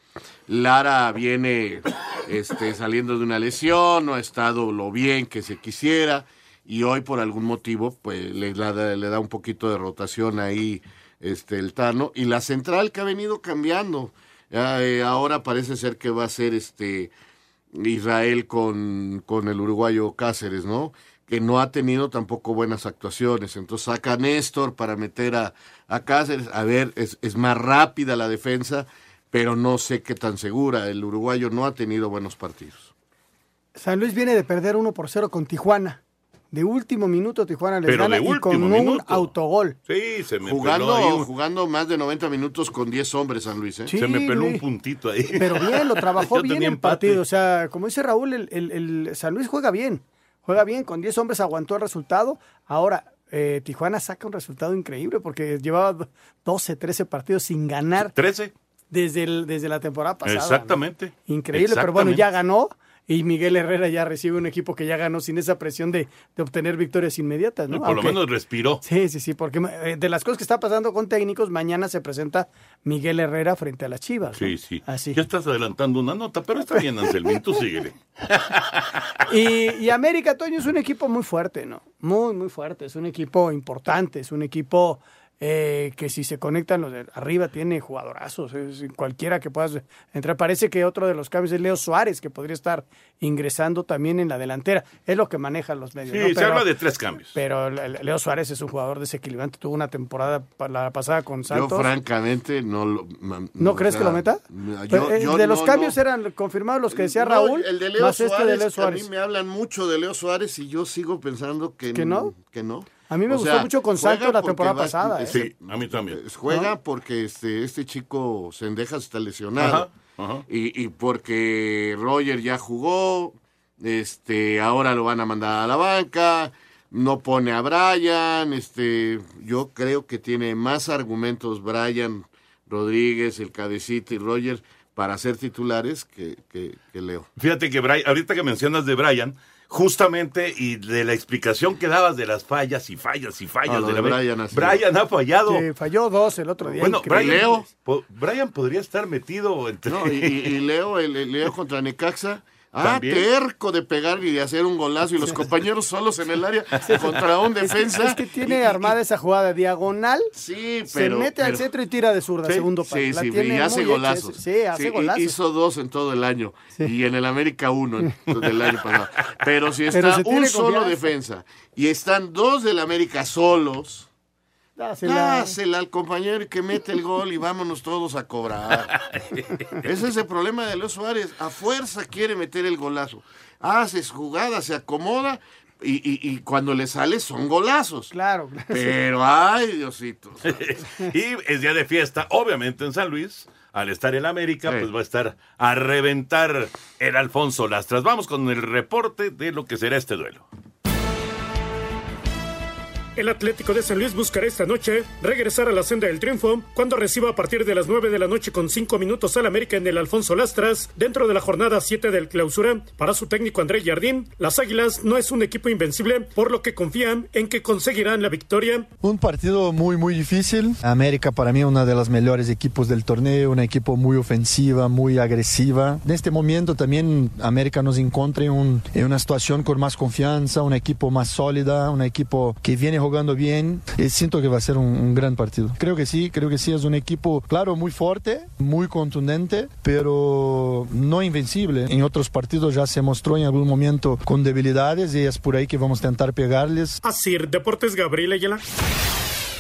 Speaker 8: Lara viene este, saliendo de una lesión, no ha estado lo bien que se quisiera y hoy por algún motivo pues le, da- un poquito de rotación ahí este, el Tano y la central que ha venido cambiando. Eh, ahora parece ser que va a ser este Israel con, con el uruguayo Cáceres, ¿no? Que no ha tenido tampoco buenas actuaciones. Entonces saca a Néstor para meter a, a Cáceres. A ver, es, es más rápida la defensa, pero no sé qué tan segura. El uruguayo no ha tenido buenos partidos.
Speaker 9: San Luis viene de perder 1 por 0 con Tijuana. De último minuto Tijuana les
Speaker 7: Pero
Speaker 9: gana y con un
Speaker 7: minuto.
Speaker 9: autogol.
Speaker 7: Sí, se me peló ahí
Speaker 8: Jugando,
Speaker 7: un-
Speaker 8: jugando más de 90 minutos con 10 hombres San Luis, ¿eh?
Speaker 9: Sí,
Speaker 7: se me peló un puntito ahí.
Speaker 9: Pero bien, lo trabajó [LAUGHS] bien en partido. O sea, como dice Raúl, el, el- el San Luis juega bien. Juega bien, con 10 hombres aguantó el resultado. Ahora, eh, Tijuana saca un resultado increíble porque llevaba 12, 13 partidos sin ganar
Speaker 7: 13.
Speaker 9: desde, el- desde la temporada pasada. ¿no?
Speaker 7: Exactamente.
Speaker 9: Increíble, pero bueno, ya ganó y Miguel Herrera ya recibe un equipo que ya ganó sin esa presión de, de obtener victorias inmediatas, ¿no?
Speaker 7: Por lo menos respiró.
Speaker 9: Sí, sí, sí, porque eh, de las cosas que está pasando con técnicos, mañana se presenta Miguel Herrera frente a las Chivas. ¿no?
Speaker 7: Sí, sí.
Speaker 9: Así.
Speaker 7: Ya estás adelantando una nota, pero está bien, Anselmín, tú síguele. [LAUGHS]
Speaker 9: Y, y América, Toño, es un equipo muy fuerte, ¿no? Muy, muy fuerte. Es un equipo importante, es un equipo eh, que si se conectan los de arriba tiene jugadorazos. Es cualquiera que puedas entrar. Parece que otro de los cambios es Leo Suárez, que podría estar ingresando también en la delantera. Es lo que manejan los medios.
Speaker 7: Sí,
Speaker 9: ¿no?
Speaker 7: se
Speaker 9: Pero-
Speaker 7: habla de tres cambios.
Speaker 9: Pero Leo Suárez es un jugador desequilibrante. Tuvo una temporada la pasada con Santos.
Speaker 8: Yo francamente no lo... ma-
Speaker 9: ¿No
Speaker 8: o
Speaker 9: crees
Speaker 8: sea,
Speaker 9: que lo meta?
Speaker 8: Yo,
Speaker 9: eh,
Speaker 8: yo
Speaker 9: de los
Speaker 8: no,
Speaker 9: cambios
Speaker 8: no.
Speaker 9: eran confirmados los que decía
Speaker 8: No,
Speaker 9: Raúl,
Speaker 8: el de Leo
Speaker 9: más
Speaker 8: Suárez,
Speaker 9: este de Leo
Speaker 8: A
Speaker 9: Suárez.
Speaker 8: mí me hablan mucho de Leo Suárez y yo sigo pensando que,
Speaker 9: ¿Que no?
Speaker 8: Que no.
Speaker 9: A mí me
Speaker 8: O
Speaker 9: gustó
Speaker 8: sea,
Speaker 9: mucho con Santos la temporada
Speaker 8: va-
Speaker 9: pasada, ¿eh?
Speaker 7: Sí, a mí también.
Speaker 8: Juega porque este, este chico Sendejas está lesionado.
Speaker 7: Ajá, ajá.
Speaker 8: Y, y porque Roger ya jugó, este, ahora lo van a mandar a la banca, no pone a Brian, este, yo creo que tiene más argumentos Brian Rodríguez, el Cabecita y Roger para ser titulares que, que- que Leo.
Speaker 7: Fíjate que Brian- ahorita que mencionas de Brian, justamente y de la explicación que dabas de las fallas y fallas y fallas
Speaker 8: Ah,
Speaker 7: de la
Speaker 8: de Brian,
Speaker 7: ha fallado.
Speaker 9: Falló dos el otro día.
Speaker 7: Bueno. Brian, po- Brian podría estar metido entre
Speaker 8: No, y, y- y Leo, el, el Leo contra Necaxa. Ah,
Speaker 7: También.
Speaker 8: terco de pegar y de hacer un golazo y los compañeros solos en el área [LAUGHS] contra un defensa.
Speaker 9: Es que tiene armada esa jugada diagonal.
Speaker 8: Sí,
Speaker 9: se
Speaker 8: pero-
Speaker 9: mete al centro y tira de zurda,
Speaker 8: Sí,
Speaker 9: segundo palo.
Speaker 8: Sí, sí, y hace
Speaker 9: hecha
Speaker 8: golazos.
Speaker 9: Sí, hace
Speaker 8: Sí,
Speaker 9: golazos.
Speaker 8: Hizo dos en todo el año. Y en el América uno en- [LAUGHS] del año pasado. Pero si está
Speaker 9: se
Speaker 8: un solo
Speaker 9: confianza.
Speaker 8: defensa y están dos del América solos,
Speaker 9: Dásela.
Speaker 8: dásela al compañero que mete el gol y vámonos todos a cobrar. [LAUGHS] Ese es el problema de Leo Suárez. A fuerza quiere meter el golazo. Haces jugada, se acomoda y, y- y cuando le sale son golazos.
Speaker 9: Claro, claro.
Speaker 8: Pero, ay, Diosito. [LAUGHS]
Speaker 7: y es día de fiesta, obviamente en San Luis. Al estar en América, pues va a estar a reventar el Alfonso Lastras. Vamos con el reporte de lo que será este duelo.
Speaker 13: El Atlético de San Luis buscará esta noche regresar a la senda del triunfo cuando reciba a partir de las 9 de la noche con 5 minutos al América en el Alfonso Lastras dentro de la jornada 7 del clausura. Para su técnico André Jardín, las Águilas no es un equipo invencible, por lo que confían en que conseguirán la victoria.
Speaker 21: Un partido muy, muy difícil. América para mí uno de los mejores equipos del torneo, un equipo muy ofensiva, muy agresiva. En este momento también América nos encuentra en una situación con más confianza, un equipo más sólida, un equipo que viene jugando bien. Eh, siento que va a ser un, un gran partido. Creo que sí, creo que sí, es un equipo, claro, muy fuerte, muy contundente, pero no invencible. En otros partidos ya se mostró en algún momento con debilidades y es por ahí que vamos a intentar pegarles.
Speaker 13: Así, Deportes Gabriel Ayala.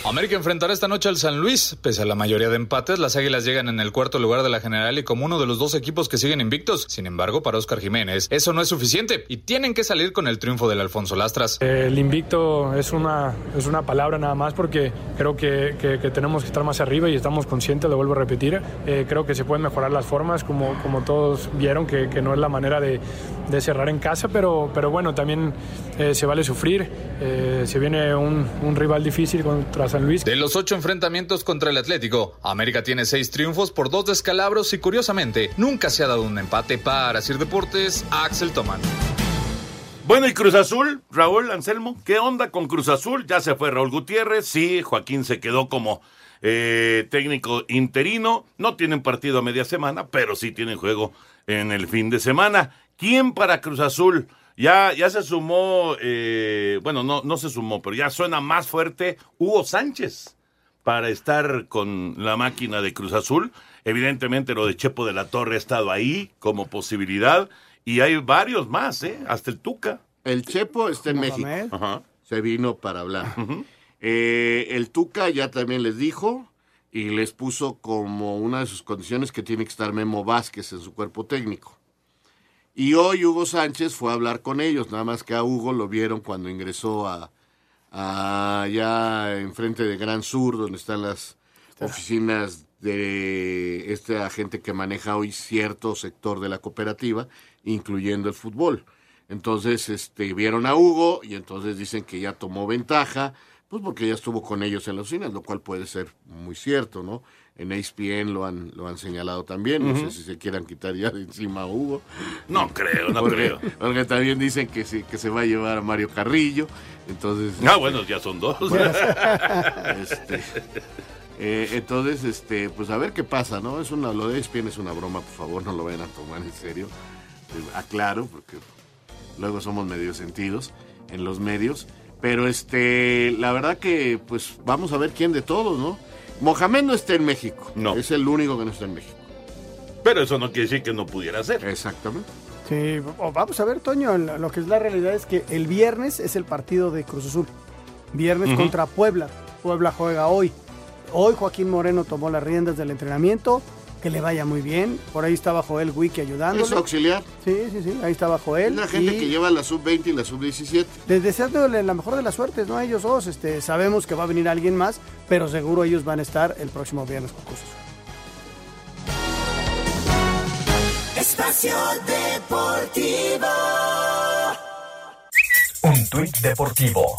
Speaker 22: América enfrentará esta noche al San Luis. Pese a la mayoría de empates, las Águilas llegan en el cuarto lugar de la general y como uno de los dos equipos que siguen invictos. Sin embargo, para Oscar Jiménez, eso no es suficiente y tienen que salir con el triunfo del Alfonso Lastras.
Speaker 23: El invicto es una, es una palabra nada más porque creo que, que- tenemos que estar más arriba y estamos conscientes, lo vuelvo a repetir. Eh, creo que se pueden mejorar las formas, como, como todos vieron, que, que no es la manera de, de cerrar en casa, pero, pero bueno, también eh, se vale sufrir. Eh, se viene un, un rival difícil contra San Luis.
Speaker 22: De los ocho enfrentamientos contra el Atlético, América tiene seis triunfos por dos descalabros y curiosamente nunca se ha dado un empate para Sir Deportes Axel Tomán.
Speaker 7: Bueno, y Cruz Azul, Raúl Anselmo, ¿qué onda con Cruz Azul? Ya se fue Raúl Gutiérrez, sí, Joaquín se quedó como eh, técnico interino, no tienen partido a media semana, pero sí tienen juego en el fin de semana. ¿Quién para Cruz Azul? Ya, ya se sumó, eh, bueno, no, no se sumó, pero ya suena más fuerte Hugo Sánchez para estar con la máquina de Cruz Azul. Evidentemente lo de Chepo de la Torre ha estado ahí como posibilidad y hay varios más, ¿eh? Hasta el Tuca.
Speaker 8: El Chepo está en México.
Speaker 7: Ajá.
Speaker 8: Se vino para hablar. Eh, el Tuca ya también les dijo y les puso como una de sus condiciones que tiene que estar Memo Vázquez en su cuerpo técnico. Y hoy Hugo Sánchez fue a hablar con ellos, nada más que a Hugo lo vieron cuando ingresó a, a allá enfrente de Gran Sur, donde están las oficinas de este agente que maneja hoy cierto sector de la cooperativa, incluyendo el fútbol. Entonces, este, vieron a Hugo y entonces dicen que ya tomó ventaja, pues porque ya estuvo con ellos en las oficinas, lo cual puede ser muy cierto, ¿no? En ESPN lo han, lo han señalado también, no sé si se quieran quitar ya de encima a Hugo.
Speaker 7: No creo, no
Speaker 8: Porque-
Speaker 7: creo.
Speaker 8: Porque también dicen que, sí, que se va a llevar a Mario Carrillo, entonces...
Speaker 7: Ah, bueno, ya son dos. [LAUGHS]
Speaker 8: Este, eh, entonces, este, pues a ver qué pasa, ¿no? Es una, lo de ESPN es una broma, por favor, no lo vayan a tomar en serio. Eh, aclaro, porque luego somos medio sentidos en los medios. Pero este, la verdad que, pues, vamos a ver quién de todos, ¿no? Mohamed no está en México.
Speaker 7: No.
Speaker 8: Es el único que no está en México.
Speaker 7: Pero eso no quiere decir que no pudiera ser.
Speaker 8: Exactamente.
Speaker 9: Sí, vamos a ver, Toño, lo que es la realidad es que el viernes es el partido de Cruz Azul. Viernes contra Puebla. Puebla juega hoy. Hoy Joaquín Moreno tomó las riendas del entrenamiento. Que le vaya muy bien. Por ahí estaba Joel Wiki ayudándole.
Speaker 8: Es auxiliar.
Speaker 9: Sí, sí, sí. Ahí estaba Joel.
Speaker 8: Es la gente
Speaker 9: y
Speaker 8: que lleva la sub-20 y la sub-17.
Speaker 9: Les deseándole la mejor de las suertes, ¿no? A ellos dos. Este, sabemos que va a venir alguien más, pero seguro ellos van a estar el próximo viernes con Azul.
Speaker 11: Espacio Deportivo.
Speaker 12: Un tuit deportivo.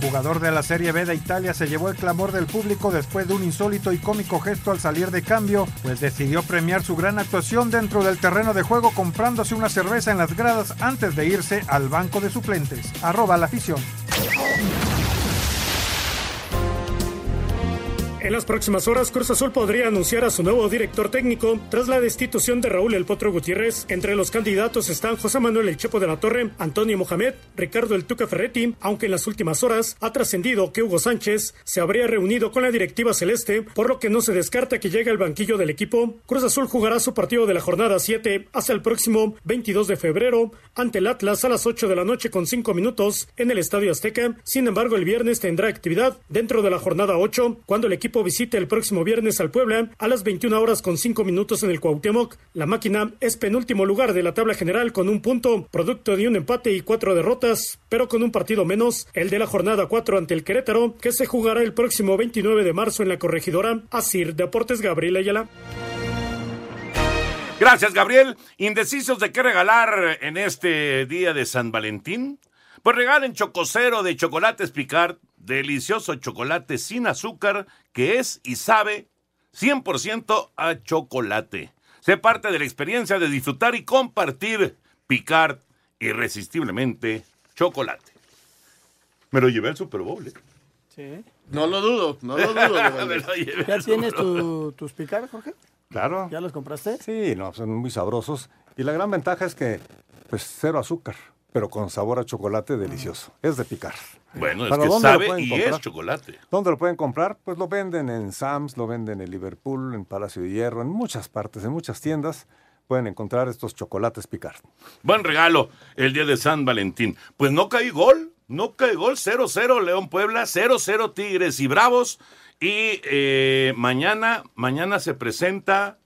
Speaker 2: Jugador de la Serie B de Italia se llevó el clamor del público después de un insólito y cómico gesto al salir de cambio, pues decidió premiar su gran actuación dentro del terreno de juego comprándose una cerveza en las gradas antes de irse al banco de suplentes. Arroba la afición.
Speaker 13: En las próximas horas, Cruz Azul podría anunciar a su nuevo director técnico tras la destitución de Raúl El Potro Gutiérrez. Entre los candidatos están José Manuel El Chepo de la Torre, Antonio Mohamed, Ricardo El Tuca Ferretti, aunque en las últimas horas ha trascendido que Hugo Sánchez se habría reunido con la directiva celeste, por lo que no se descarta que llegue al banquillo del equipo. Cruz Azul jugará su partido de la jornada 7 hasta el próximo 22 de febrero ante el Atlas a las 8 de la noche con 5 minutos en el Estadio Azteca. Sin embargo, el viernes tendrá actividad dentro de la jornada 8 cuando el equipo visite el próximo viernes al Puebla a las 21 horas con 5 minutos en el Cuauhtémoc. La máquina es penúltimo lugar de la tabla general con un punto, producto de un empate y cuatro derrotas, pero con un partido menos, el de la jornada 4 ante el Querétaro, que se jugará el próximo 29 de marzo en la corregidora. Asir Deportes Gabriel Ayala.
Speaker 7: Gracias, Gabriel. Indecisos de qué regalar en este día de San Valentín. Pues regalen chococero de chocolates Picard, delicioso chocolate sin azúcar que es y sabe 100% a chocolate. Se parte de la experiencia de disfrutar y compartir Picard irresistiblemente chocolate. Me lo llevé al Super Bowl. ¿eh?
Speaker 9: Sí.
Speaker 8: No lo dudo, no lo dudo. [LAUGHS] de verdad.
Speaker 7: Me lo llevé
Speaker 9: ¿Ya
Speaker 7: al
Speaker 9: tienes
Speaker 7: Super Bowl.
Speaker 9: tu- tus picar, Jorge?
Speaker 14: Claro.
Speaker 9: ¿Ya los compraste?
Speaker 14: Sí, no, son muy sabrosos. Y la gran ventaja es que, pues, cero azúcar, pero con sabor a chocolate delicioso. Es de picar.
Speaker 7: Bueno, es
Speaker 14: ¿Para
Speaker 7: que sabe y
Speaker 14: comprar?
Speaker 7: es chocolate.
Speaker 14: ¿Dónde lo pueden comprar? Pues lo venden en Sam's, lo venden en Liverpool, en Palacio de Hierro, en muchas partes, en muchas tiendas pueden encontrar estos chocolates Picard.
Speaker 7: Buen regalo el día de San Valentín. Pues no cae gol, no cae gol. 0-0 León Puebla, 0-0 Tigres y Bravos. Y eh, mañana, mañana se presenta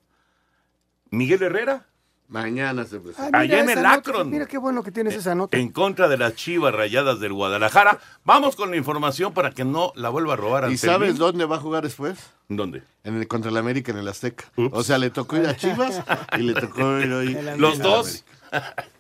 Speaker 7: Miguel Herrera.
Speaker 8: Mañana se
Speaker 9: Ah,
Speaker 8: presenta.
Speaker 7: Allá en el
Speaker 9: nota,
Speaker 7: Akron.
Speaker 9: Mira qué bueno que tienes esa nota.
Speaker 7: En contra de las Chivas Rayadas del Guadalajara. Vamos con la información para que no la vuelva a robar.
Speaker 8: ¿Y sabes dónde va a jugar después?
Speaker 7: ¿Dónde?
Speaker 8: En el, contra el América en el Azteca. O sea, le tocó ir a Chivas y le tocó ir hoy.
Speaker 7: Los dos. [LAUGHS]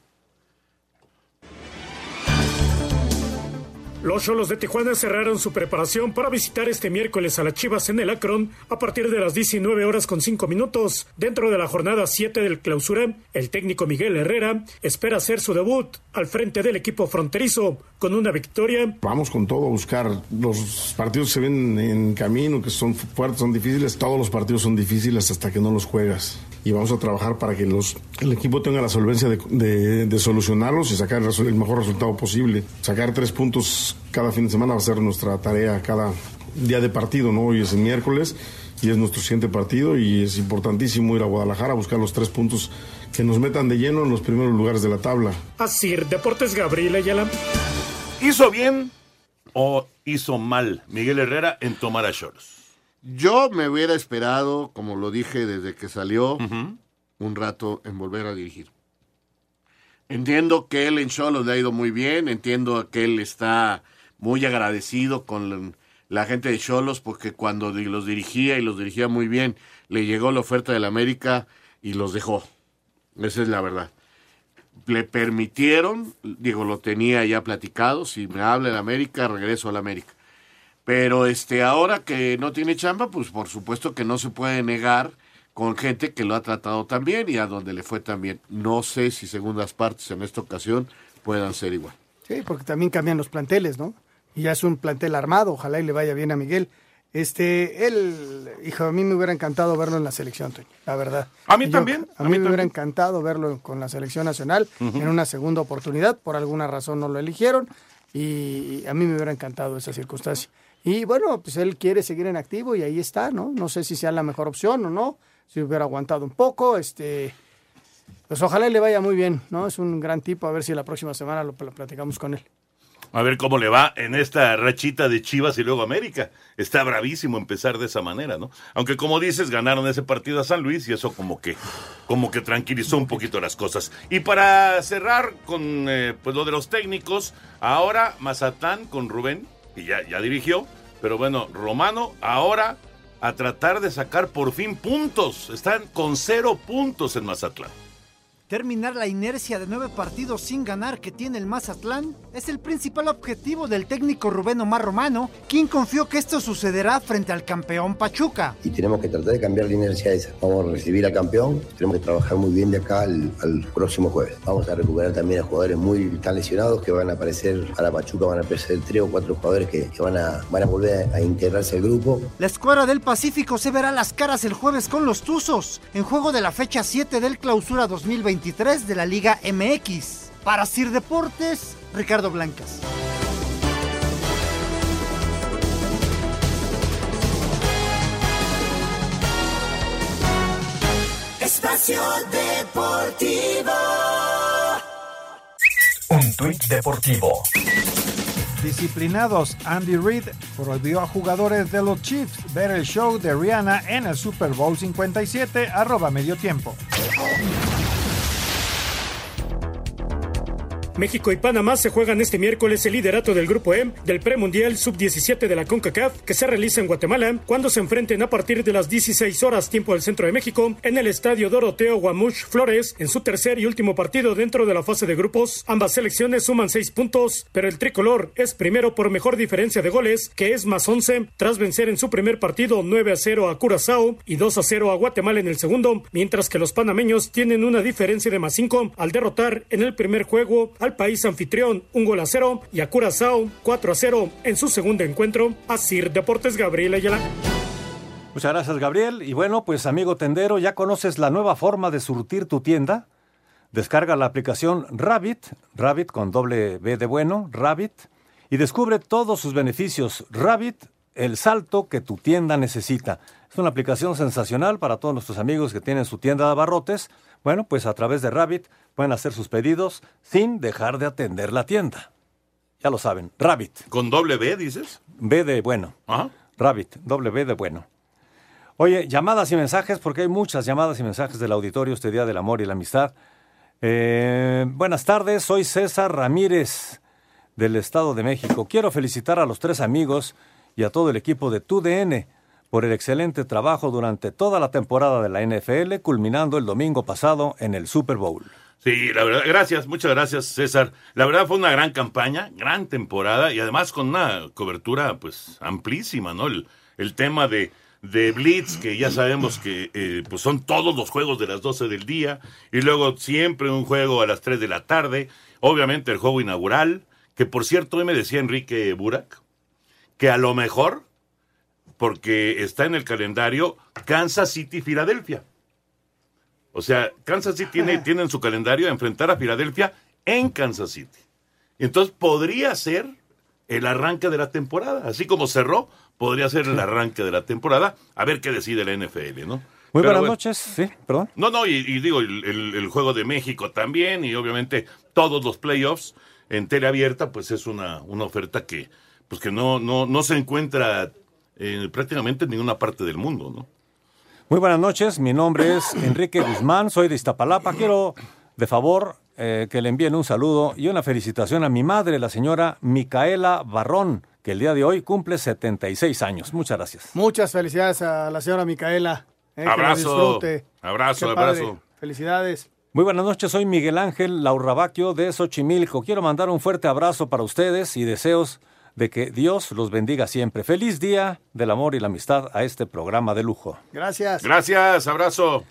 Speaker 13: Los Cholos de Tijuana cerraron su preparación para visitar este miércoles a las Chivas en el Akron a partir de las 19 horas con 5 minutos. Dentro de la jornada 7 del clausura, el técnico Miguel Herrera espera hacer su debut al frente del equipo fronterizo con una victoria.
Speaker 24: Vamos con todo a buscar los partidos se ven en camino, que son fuertes, son difíciles. Todos los partidos son difíciles hasta que no los juegas. Y vamos a trabajar para que los, el equipo tenga la solvencia de, de, de solucionarlos y sacar el, el mejor resultado posible. Sacar tres puntos cada fin de semana va a ser nuestra tarea cada día de partido, ¿no? Hoy es el miércoles y es nuestro siguiente partido y es importantísimo ir a Guadalajara a buscar los tres puntos que nos metan de lleno en los primeros lugares de la tabla.
Speaker 13: Así, Deportes Gabriel Ayala.
Speaker 7: ¿Hizo bien o hizo mal Miguel Herrera en tomar a Cholos?
Speaker 8: Yo me hubiera esperado, como lo dije desde que salió, uh -huh. un rato en volver a dirigir. Entiendo que él en Cholos le ha ido muy bien, entiendo que él está muy agradecido con la gente de Cholos porque cuando los dirigía y los dirigía muy bien, le llegó la oferta del América y los dejó. Esa es la verdad. Le permitieron, digo, lo tenía ya platicado, si me habla el América, regreso al América. Pero este ahora que no tiene chamba, pues por supuesto que no se puede negar con gente que lo ha tratado tan bien y a donde le fue tan bien. No sé si segundas partes en esta ocasión puedan ser igual.
Speaker 9: Sí, porque también cambian los planteles, ¿no? Y ya es un plantel armado, ojalá y le vaya bien a Miguel. Este, él, hijo, a mí me hubiera encantado verlo en la selección, Toño, la verdad.
Speaker 7: A mí Yo, también.
Speaker 9: A, a mí, me hubiera encantado verlo con la selección nacional uh -huh. en una segunda oportunidad. Por alguna razón no lo eligieron y a mí me hubiera encantado esa circunstancia. Y bueno, pues él quiere seguir en activo y ahí está, ¿no? No sé si sea la mejor opción o no, si hubiera aguantado un poco, este, pues ojalá le vaya muy bien, ¿no? Es un gran tipo, a ver si la próxima semana lo, platicamos con él.
Speaker 7: A ver cómo le va en esta rachita de Chivas y luego América. Está bravísimo empezar de esa manera, ¿no? Aunque como dices, ganaron ese partido a San Luis y eso como que, como que tranquilizó un poquito las cosas. Y para cerrar con eh, pues lo de los técnicos, ahora Mazatlán con Rubén, y ya, ya dirigió, pero bueno, Romano ahora a tratar de sacar por fin puntos. Están con cero puntos en Mazatlán.
Speaker 25: Terminar la inercia de nueve partidos sin ganar que tiene el Mazatlán es el principal objetivo del técnico Rubén Omar Romano, quien confió que esto sucederá frente al campeón Pachuca.
Speaker 26: Y tenemos que tratar de cambiar la inercia esa. Vamos a recibir al campeón, tenemos que trabajar muy bien de acá al, al próximo jueves. Vamos a recuperar también a jugadores muy tan lesionados que van a aparecer a la Pachuca, van a aparecer tres o cuatro jugadores que, que van, a, van a volver a, a integrarse al grupo.
Speaker 25: La escuadra del Pacífico se verá las caras el jueves con los Tuzos, en juego de la fecha 7 del Clausura 2020 de la Liga MX. Para Sir Deportes, Ricardo Blancas.
Speaker 11: Espacio Deportivo.
Speaker 12: Un tuit deportivo.
Speaker 2: Disciplinados, Andy Reid prohibió a jugadores de los Chiefs ver el show de Rihanna en el Super Bowl 57, arroba medio tiempo.
Speaker 13: México y Panamá se juegan este miércoles el liderato del Grupo E del Premundial Sub-17 de la CONCACAF que se realiza en Guatemala cuando se enfrenten a partir de las 16 horas tiempo del centro de México en el Estadio Doroteo Guamuch Flores en su tercer y último partido dentro de la fase de grupos. Ambas selecciones suman 6 puntos, pero el tricolor es primero por mejor diferencia de goles que es más 11 tras vencer en su primer partido 9 a 0 a Curazao y 2 a 0 a Guatemala en el segundo, mientras que los panameños tienen una diferencia de más 5 al derrotar en el primer juego al país anfitrión un gol a cero y a Curazao 4 a 0 en su segundo encuentro. Asir Deportes Gabriel Ayala.
Speaker 14: Muchas gracias Gabriel. Y bueno, pues amigo tendero, ¿ya conoces la nueva forma de surtir tu tienda? Descarga la aplicación Rabbit, Rabbit con doble B de bueno, Rabbit, y descubre todos sus beneficios. Rabbit, el salto que tu tienda necesita. Es una aplicación sensacional para todos nuestros amigos que tienen su tienda de abarrotes. Bueno, pues a través de Rabbit pueden hacer sus pedidos sin dejar de atender la tienda. Ya lo saben, Rabbit.
Speaker 7: ¿Con doble B dices?
Speaker 14: B de bueno.
Speaker 7: Ajá.
Speaker 14: Rabbit, doble B de bueno. Oye, llamadas y mensajes, porque hay muchas llamadas y mensajes del auditorio este Día del Amor y la Amistad. Eh, buenas tardes, soy César Ramírez del Estado de México. Quiero felicitar a los tres amigos y a todo el equipo de TUDN por el excelente trabajo durante toda la temporada de la NFL, culminando el domingo pasado en el Super Bowl.
Speaker 7: Sí, la verdad, gracias, muchas gracias, César. La verdad fue una gran campaña, gran temporada y además con una cobertura pues amplísima, ¿no? El, el tema de, de Blitz, que ya sabemos que eh, pues son todos los juegos de las 12 del día, y luego siempre un juego a las 3 de la tarde, obviamente el juego inaugural, que por cierto hoy me decía Enrique Burak, que a lo mejor, porque está en el calendario, Kansas City Filadelfia. O sea, Kansas City tiene, [LAUGHS] tiene en su calendario enfrentar a Filadelfia en Kansas City. Entonces podría ser el arranque de la temporada. Así como cerró, podría ser el arranque de la temporada. A ver qué decide la NFL, ¿no?
Speaker 14: Muy
Speaker 7: Pero
Speaker 14: buenas
Speaker 7: bueno.
Speaker 14: noches, sí, perdón.
Speaker 7: No, no, y, y digo, el, el- el juego de México también, y obviamente todos los playoffs en tele abierta, pues es una, una oferta que, pues que no, no, no se encuentra eh, prácticamente en ninguna parte del mundo, ¿no?
Speaker 14: Muy buenas noches, mi nombre es Enrique Guzmán, soy de Iztapalapa. Quiero, de favor, eh, que le envíen un saludo y una felicitación a mi madre, la señora Micaela Barrón, que el día de hoy cumple 76 años. Muchas gracias.
Speaker 9: Muchas felicidades a la señora Micaela. eh,
Speaker 7: Abrazo,
Speaker 9: disfrute.
Speaker 7: abrazo, abrazo.
Speaker 9: Felicidades.
Speaker 14: Muy buenas noches, soy Miguel Ángel Laurrabaquio de Xochimilco. Quiero mandar un fuerte abrazo para ustedes y deseos de que Dios los bendiga siempre. Feliz día del amor y la amistad a este programa de lujo.
Speaker 9: Gracias.
Speaker 7: Gracias, abrazo.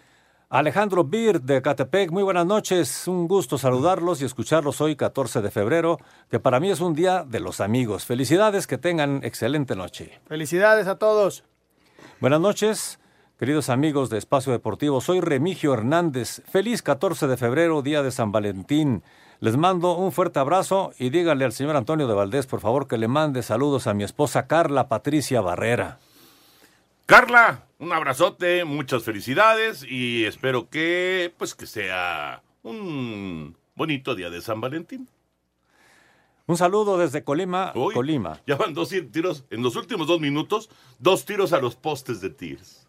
Speaker 14: Alejandro Bir de Catepec, muy buenas noches. Un gusto saludarlos y escucharlos hoy, 14 de febrero, que para mí es un día de los amigos. Felicidades, que tengan excelente noche.
Speaker 9: Felicidades a todos.
Speaker 14: Buenas noches, queridos amigos de Espacio Deportivo. Soy Remigio Hernández. Feliz 14 de febrero, día de San Valentín. Les mando un fuerte abrazo y díganle al señor Antonio de Valdés, por favor, que le mande saludos a mi esposa Carla Patricia Barrera.
Speaker 7: Carla, un abrazote, muchas felicidades y espero que, pues, que sea un bonito día de San Valentín.
Speaker 14: Un saludo desde Colima,
Speaker 7: Uy,
Speaker 14: Colima.
Speaker 7: Ya van dos tiros, en los últimos dos minutos, dos tiros a los postes de Tigres.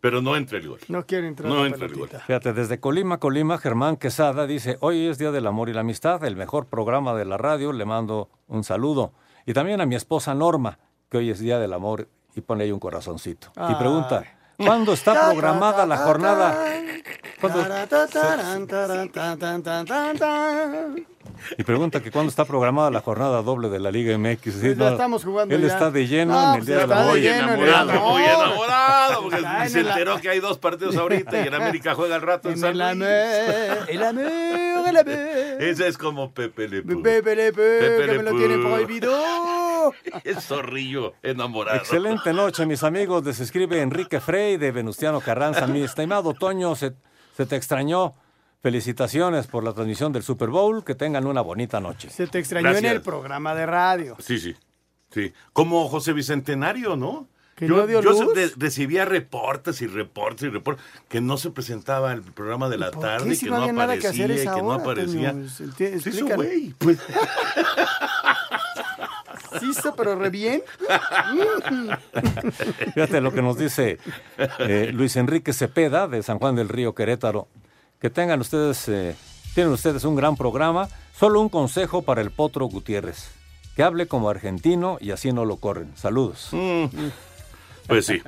Speaker 7: Pero no entra el gol.
Speaker 9: No quiero entrar
Speaker 7: No entra el gol.
Speaker 14: Fíjate, desde Colima, Colima, Germán Quesada dice, hoy es Día del Amor y la Amistad, el mejor programa de la radio, le mando un saludo. Y también a mi esposa Norma, que hoy es Día del Amor, y pone ahí un corazoncito. Y pregunta, ¿cuándo está programada la jornada? ¿Cuándo- Y pregunta que cuándo está programada la jornada doble de la Liga MX. Sí,
Speaker 9: Pues ya
Speaker 14: no,
Speaker 9: estamos jugando
Speaker 14: Él
Speaker 9: ya.
Speaker 14: está de lleno
Speaker 9: No,
Speaker 14: en el
Speaker 9: pues
Speaker 14: Día
Speaker 9: de en el
Speaker 7: enamorado,
Speaker 9: amor.
Speaker 7: muy enamorado, porque
Speaker 9: en
Speaker 7: se enteró que hay dos partidos [LAUGHS] ahorita y en América juega al rato en,
Speaker 9: En
Speaker 7: San
Speaker 9: el
Speaker 7: Luis.
Speaker 9: amor, el amor, el amor.
Speaker 7: Ese es como Pepe Le Pew.
Speaker 9: Pepe Le Pew,
Speaker 7: Pepe
Speaker 9: que
Speaker 7: Le
Speaker 9: me lo tiene prohibido. [LAUGHS]
Speaker 7: Es zorrillo enamorado.
Speaker 14: Excelente noche, mis amigos. Les escribe Enrique Frey de Venustiano Carranza. Mi estimado Toño, se, se te extrañó. Felicitaciones por la transmisión del Super Bowl. Que tengan una bonita noche.
Speaker 9: Se te extrañó en el programa de radio.
Speaker 7: Sí, sí. Sí. Como José Bicentenario, ¿no?
Speaker 9: ¿Que
Speaker 7: yo
Speaker 9: no dio
Speaker 7: yo
Speaker 9: luz?
Speaker 7: de- recibía reportes y reportes y reportes que no se presentaba el programa de la
Speaker 9: ¿Por
Speaker 7: tarde
Speaker 9: qué
Speaker 7: y
Speaker 9: si
Speaker 7: que
Speaker 9: no
Speaker 7: no,
Speaker 9: había nada que
Speaker 7: aparecía
Speaker 9: hacer
Speaker 7: que no aparecía. Sí, su güey. Pues, [LAUGHS]
Speaker 9: Sí, pero re bien.
Speaker 14: Fíjate lo que nos dice eh, Luis Enrique Cepeda de San Juan del Río Querétaro. Que tengan ustedes, eh, tienen ustedes un gran programa. Solo un consejo para el Potro Gutiérrez. Que hable como argentino y así no lo corren. Saludos.
Speaker 7: pues sí.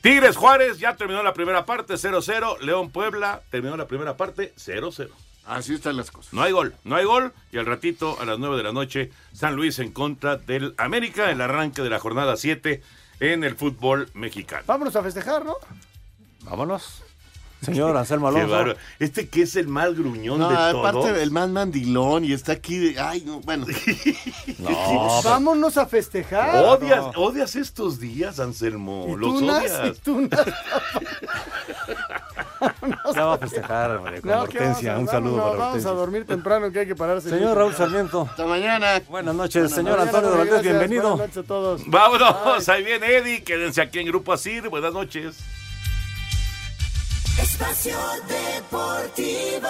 Speaker 7: Tigres Juárez ya terminó la primera parte 0-0. León Puebla terminó la primera parte 0-0.
Speaker 8: Así están las cosas.
Speaker 7: No hay gol, no hay gol. Y al ratito, a las 9 de la noche, San Luis en contra del América, el arranque de la jornada 7 en el fútbol mexicano.
Speaker 9: Vámonos a festejar, ¿no?
Speaker 14: Vámonos. Señor Anselmo
Speaker 7: Qué
Speaker 14: Alonso.
Speaker 7: Este que es el más gruñón
Speaker 8: No,
Speaker 7: de
Speaker 8: aparte
Speaker 7: todos.
Speaker 8: del más mandilón y está aquí de. Ay, no, bueno. [LAUGHS]
Speaker 14: No, [LAUGHS]
Speaker 9: Vámonos a festejar.
Speaker 7: Odias, odias estos días, Anselmo.
Speaker 9: Y
Speaker 7: Los
Speaker 9: tú, Nas,
Speaker 7: odias.
Speaker 9: y tú, Nas. [LAUGHS]
Speaker 14: Ya va a festejar, hombre, con
Speaker 9: No, ¿qué vamos
Speaker 14: Hortensia.
Speaker 9: a-
Speaker 14: Un saludo
Speaker 9: vámonos,
Speaker 14: para
Speaker 9: Vamos a dormir temprano, que hay que pararse.
Speaker 14: Señor Raúl Sarmiento.
Speaker 8: Hasta mañana.
Speaker 14: Buenas noches,
Speaker 8: Buenas
Speaker 14: señor
Speaker 9: Mañana,
Speaker 14: Antonio
Speaker 9: gracias.
Speaker 14: bienvenido.
Speaker 9: Buenas noches a todos.
Speaker 7: Vámonos, ahí viene Eddie. Quédense aquí en Grupo Asir. Buenas noches.
Speaker 11: Espacio Deportivo.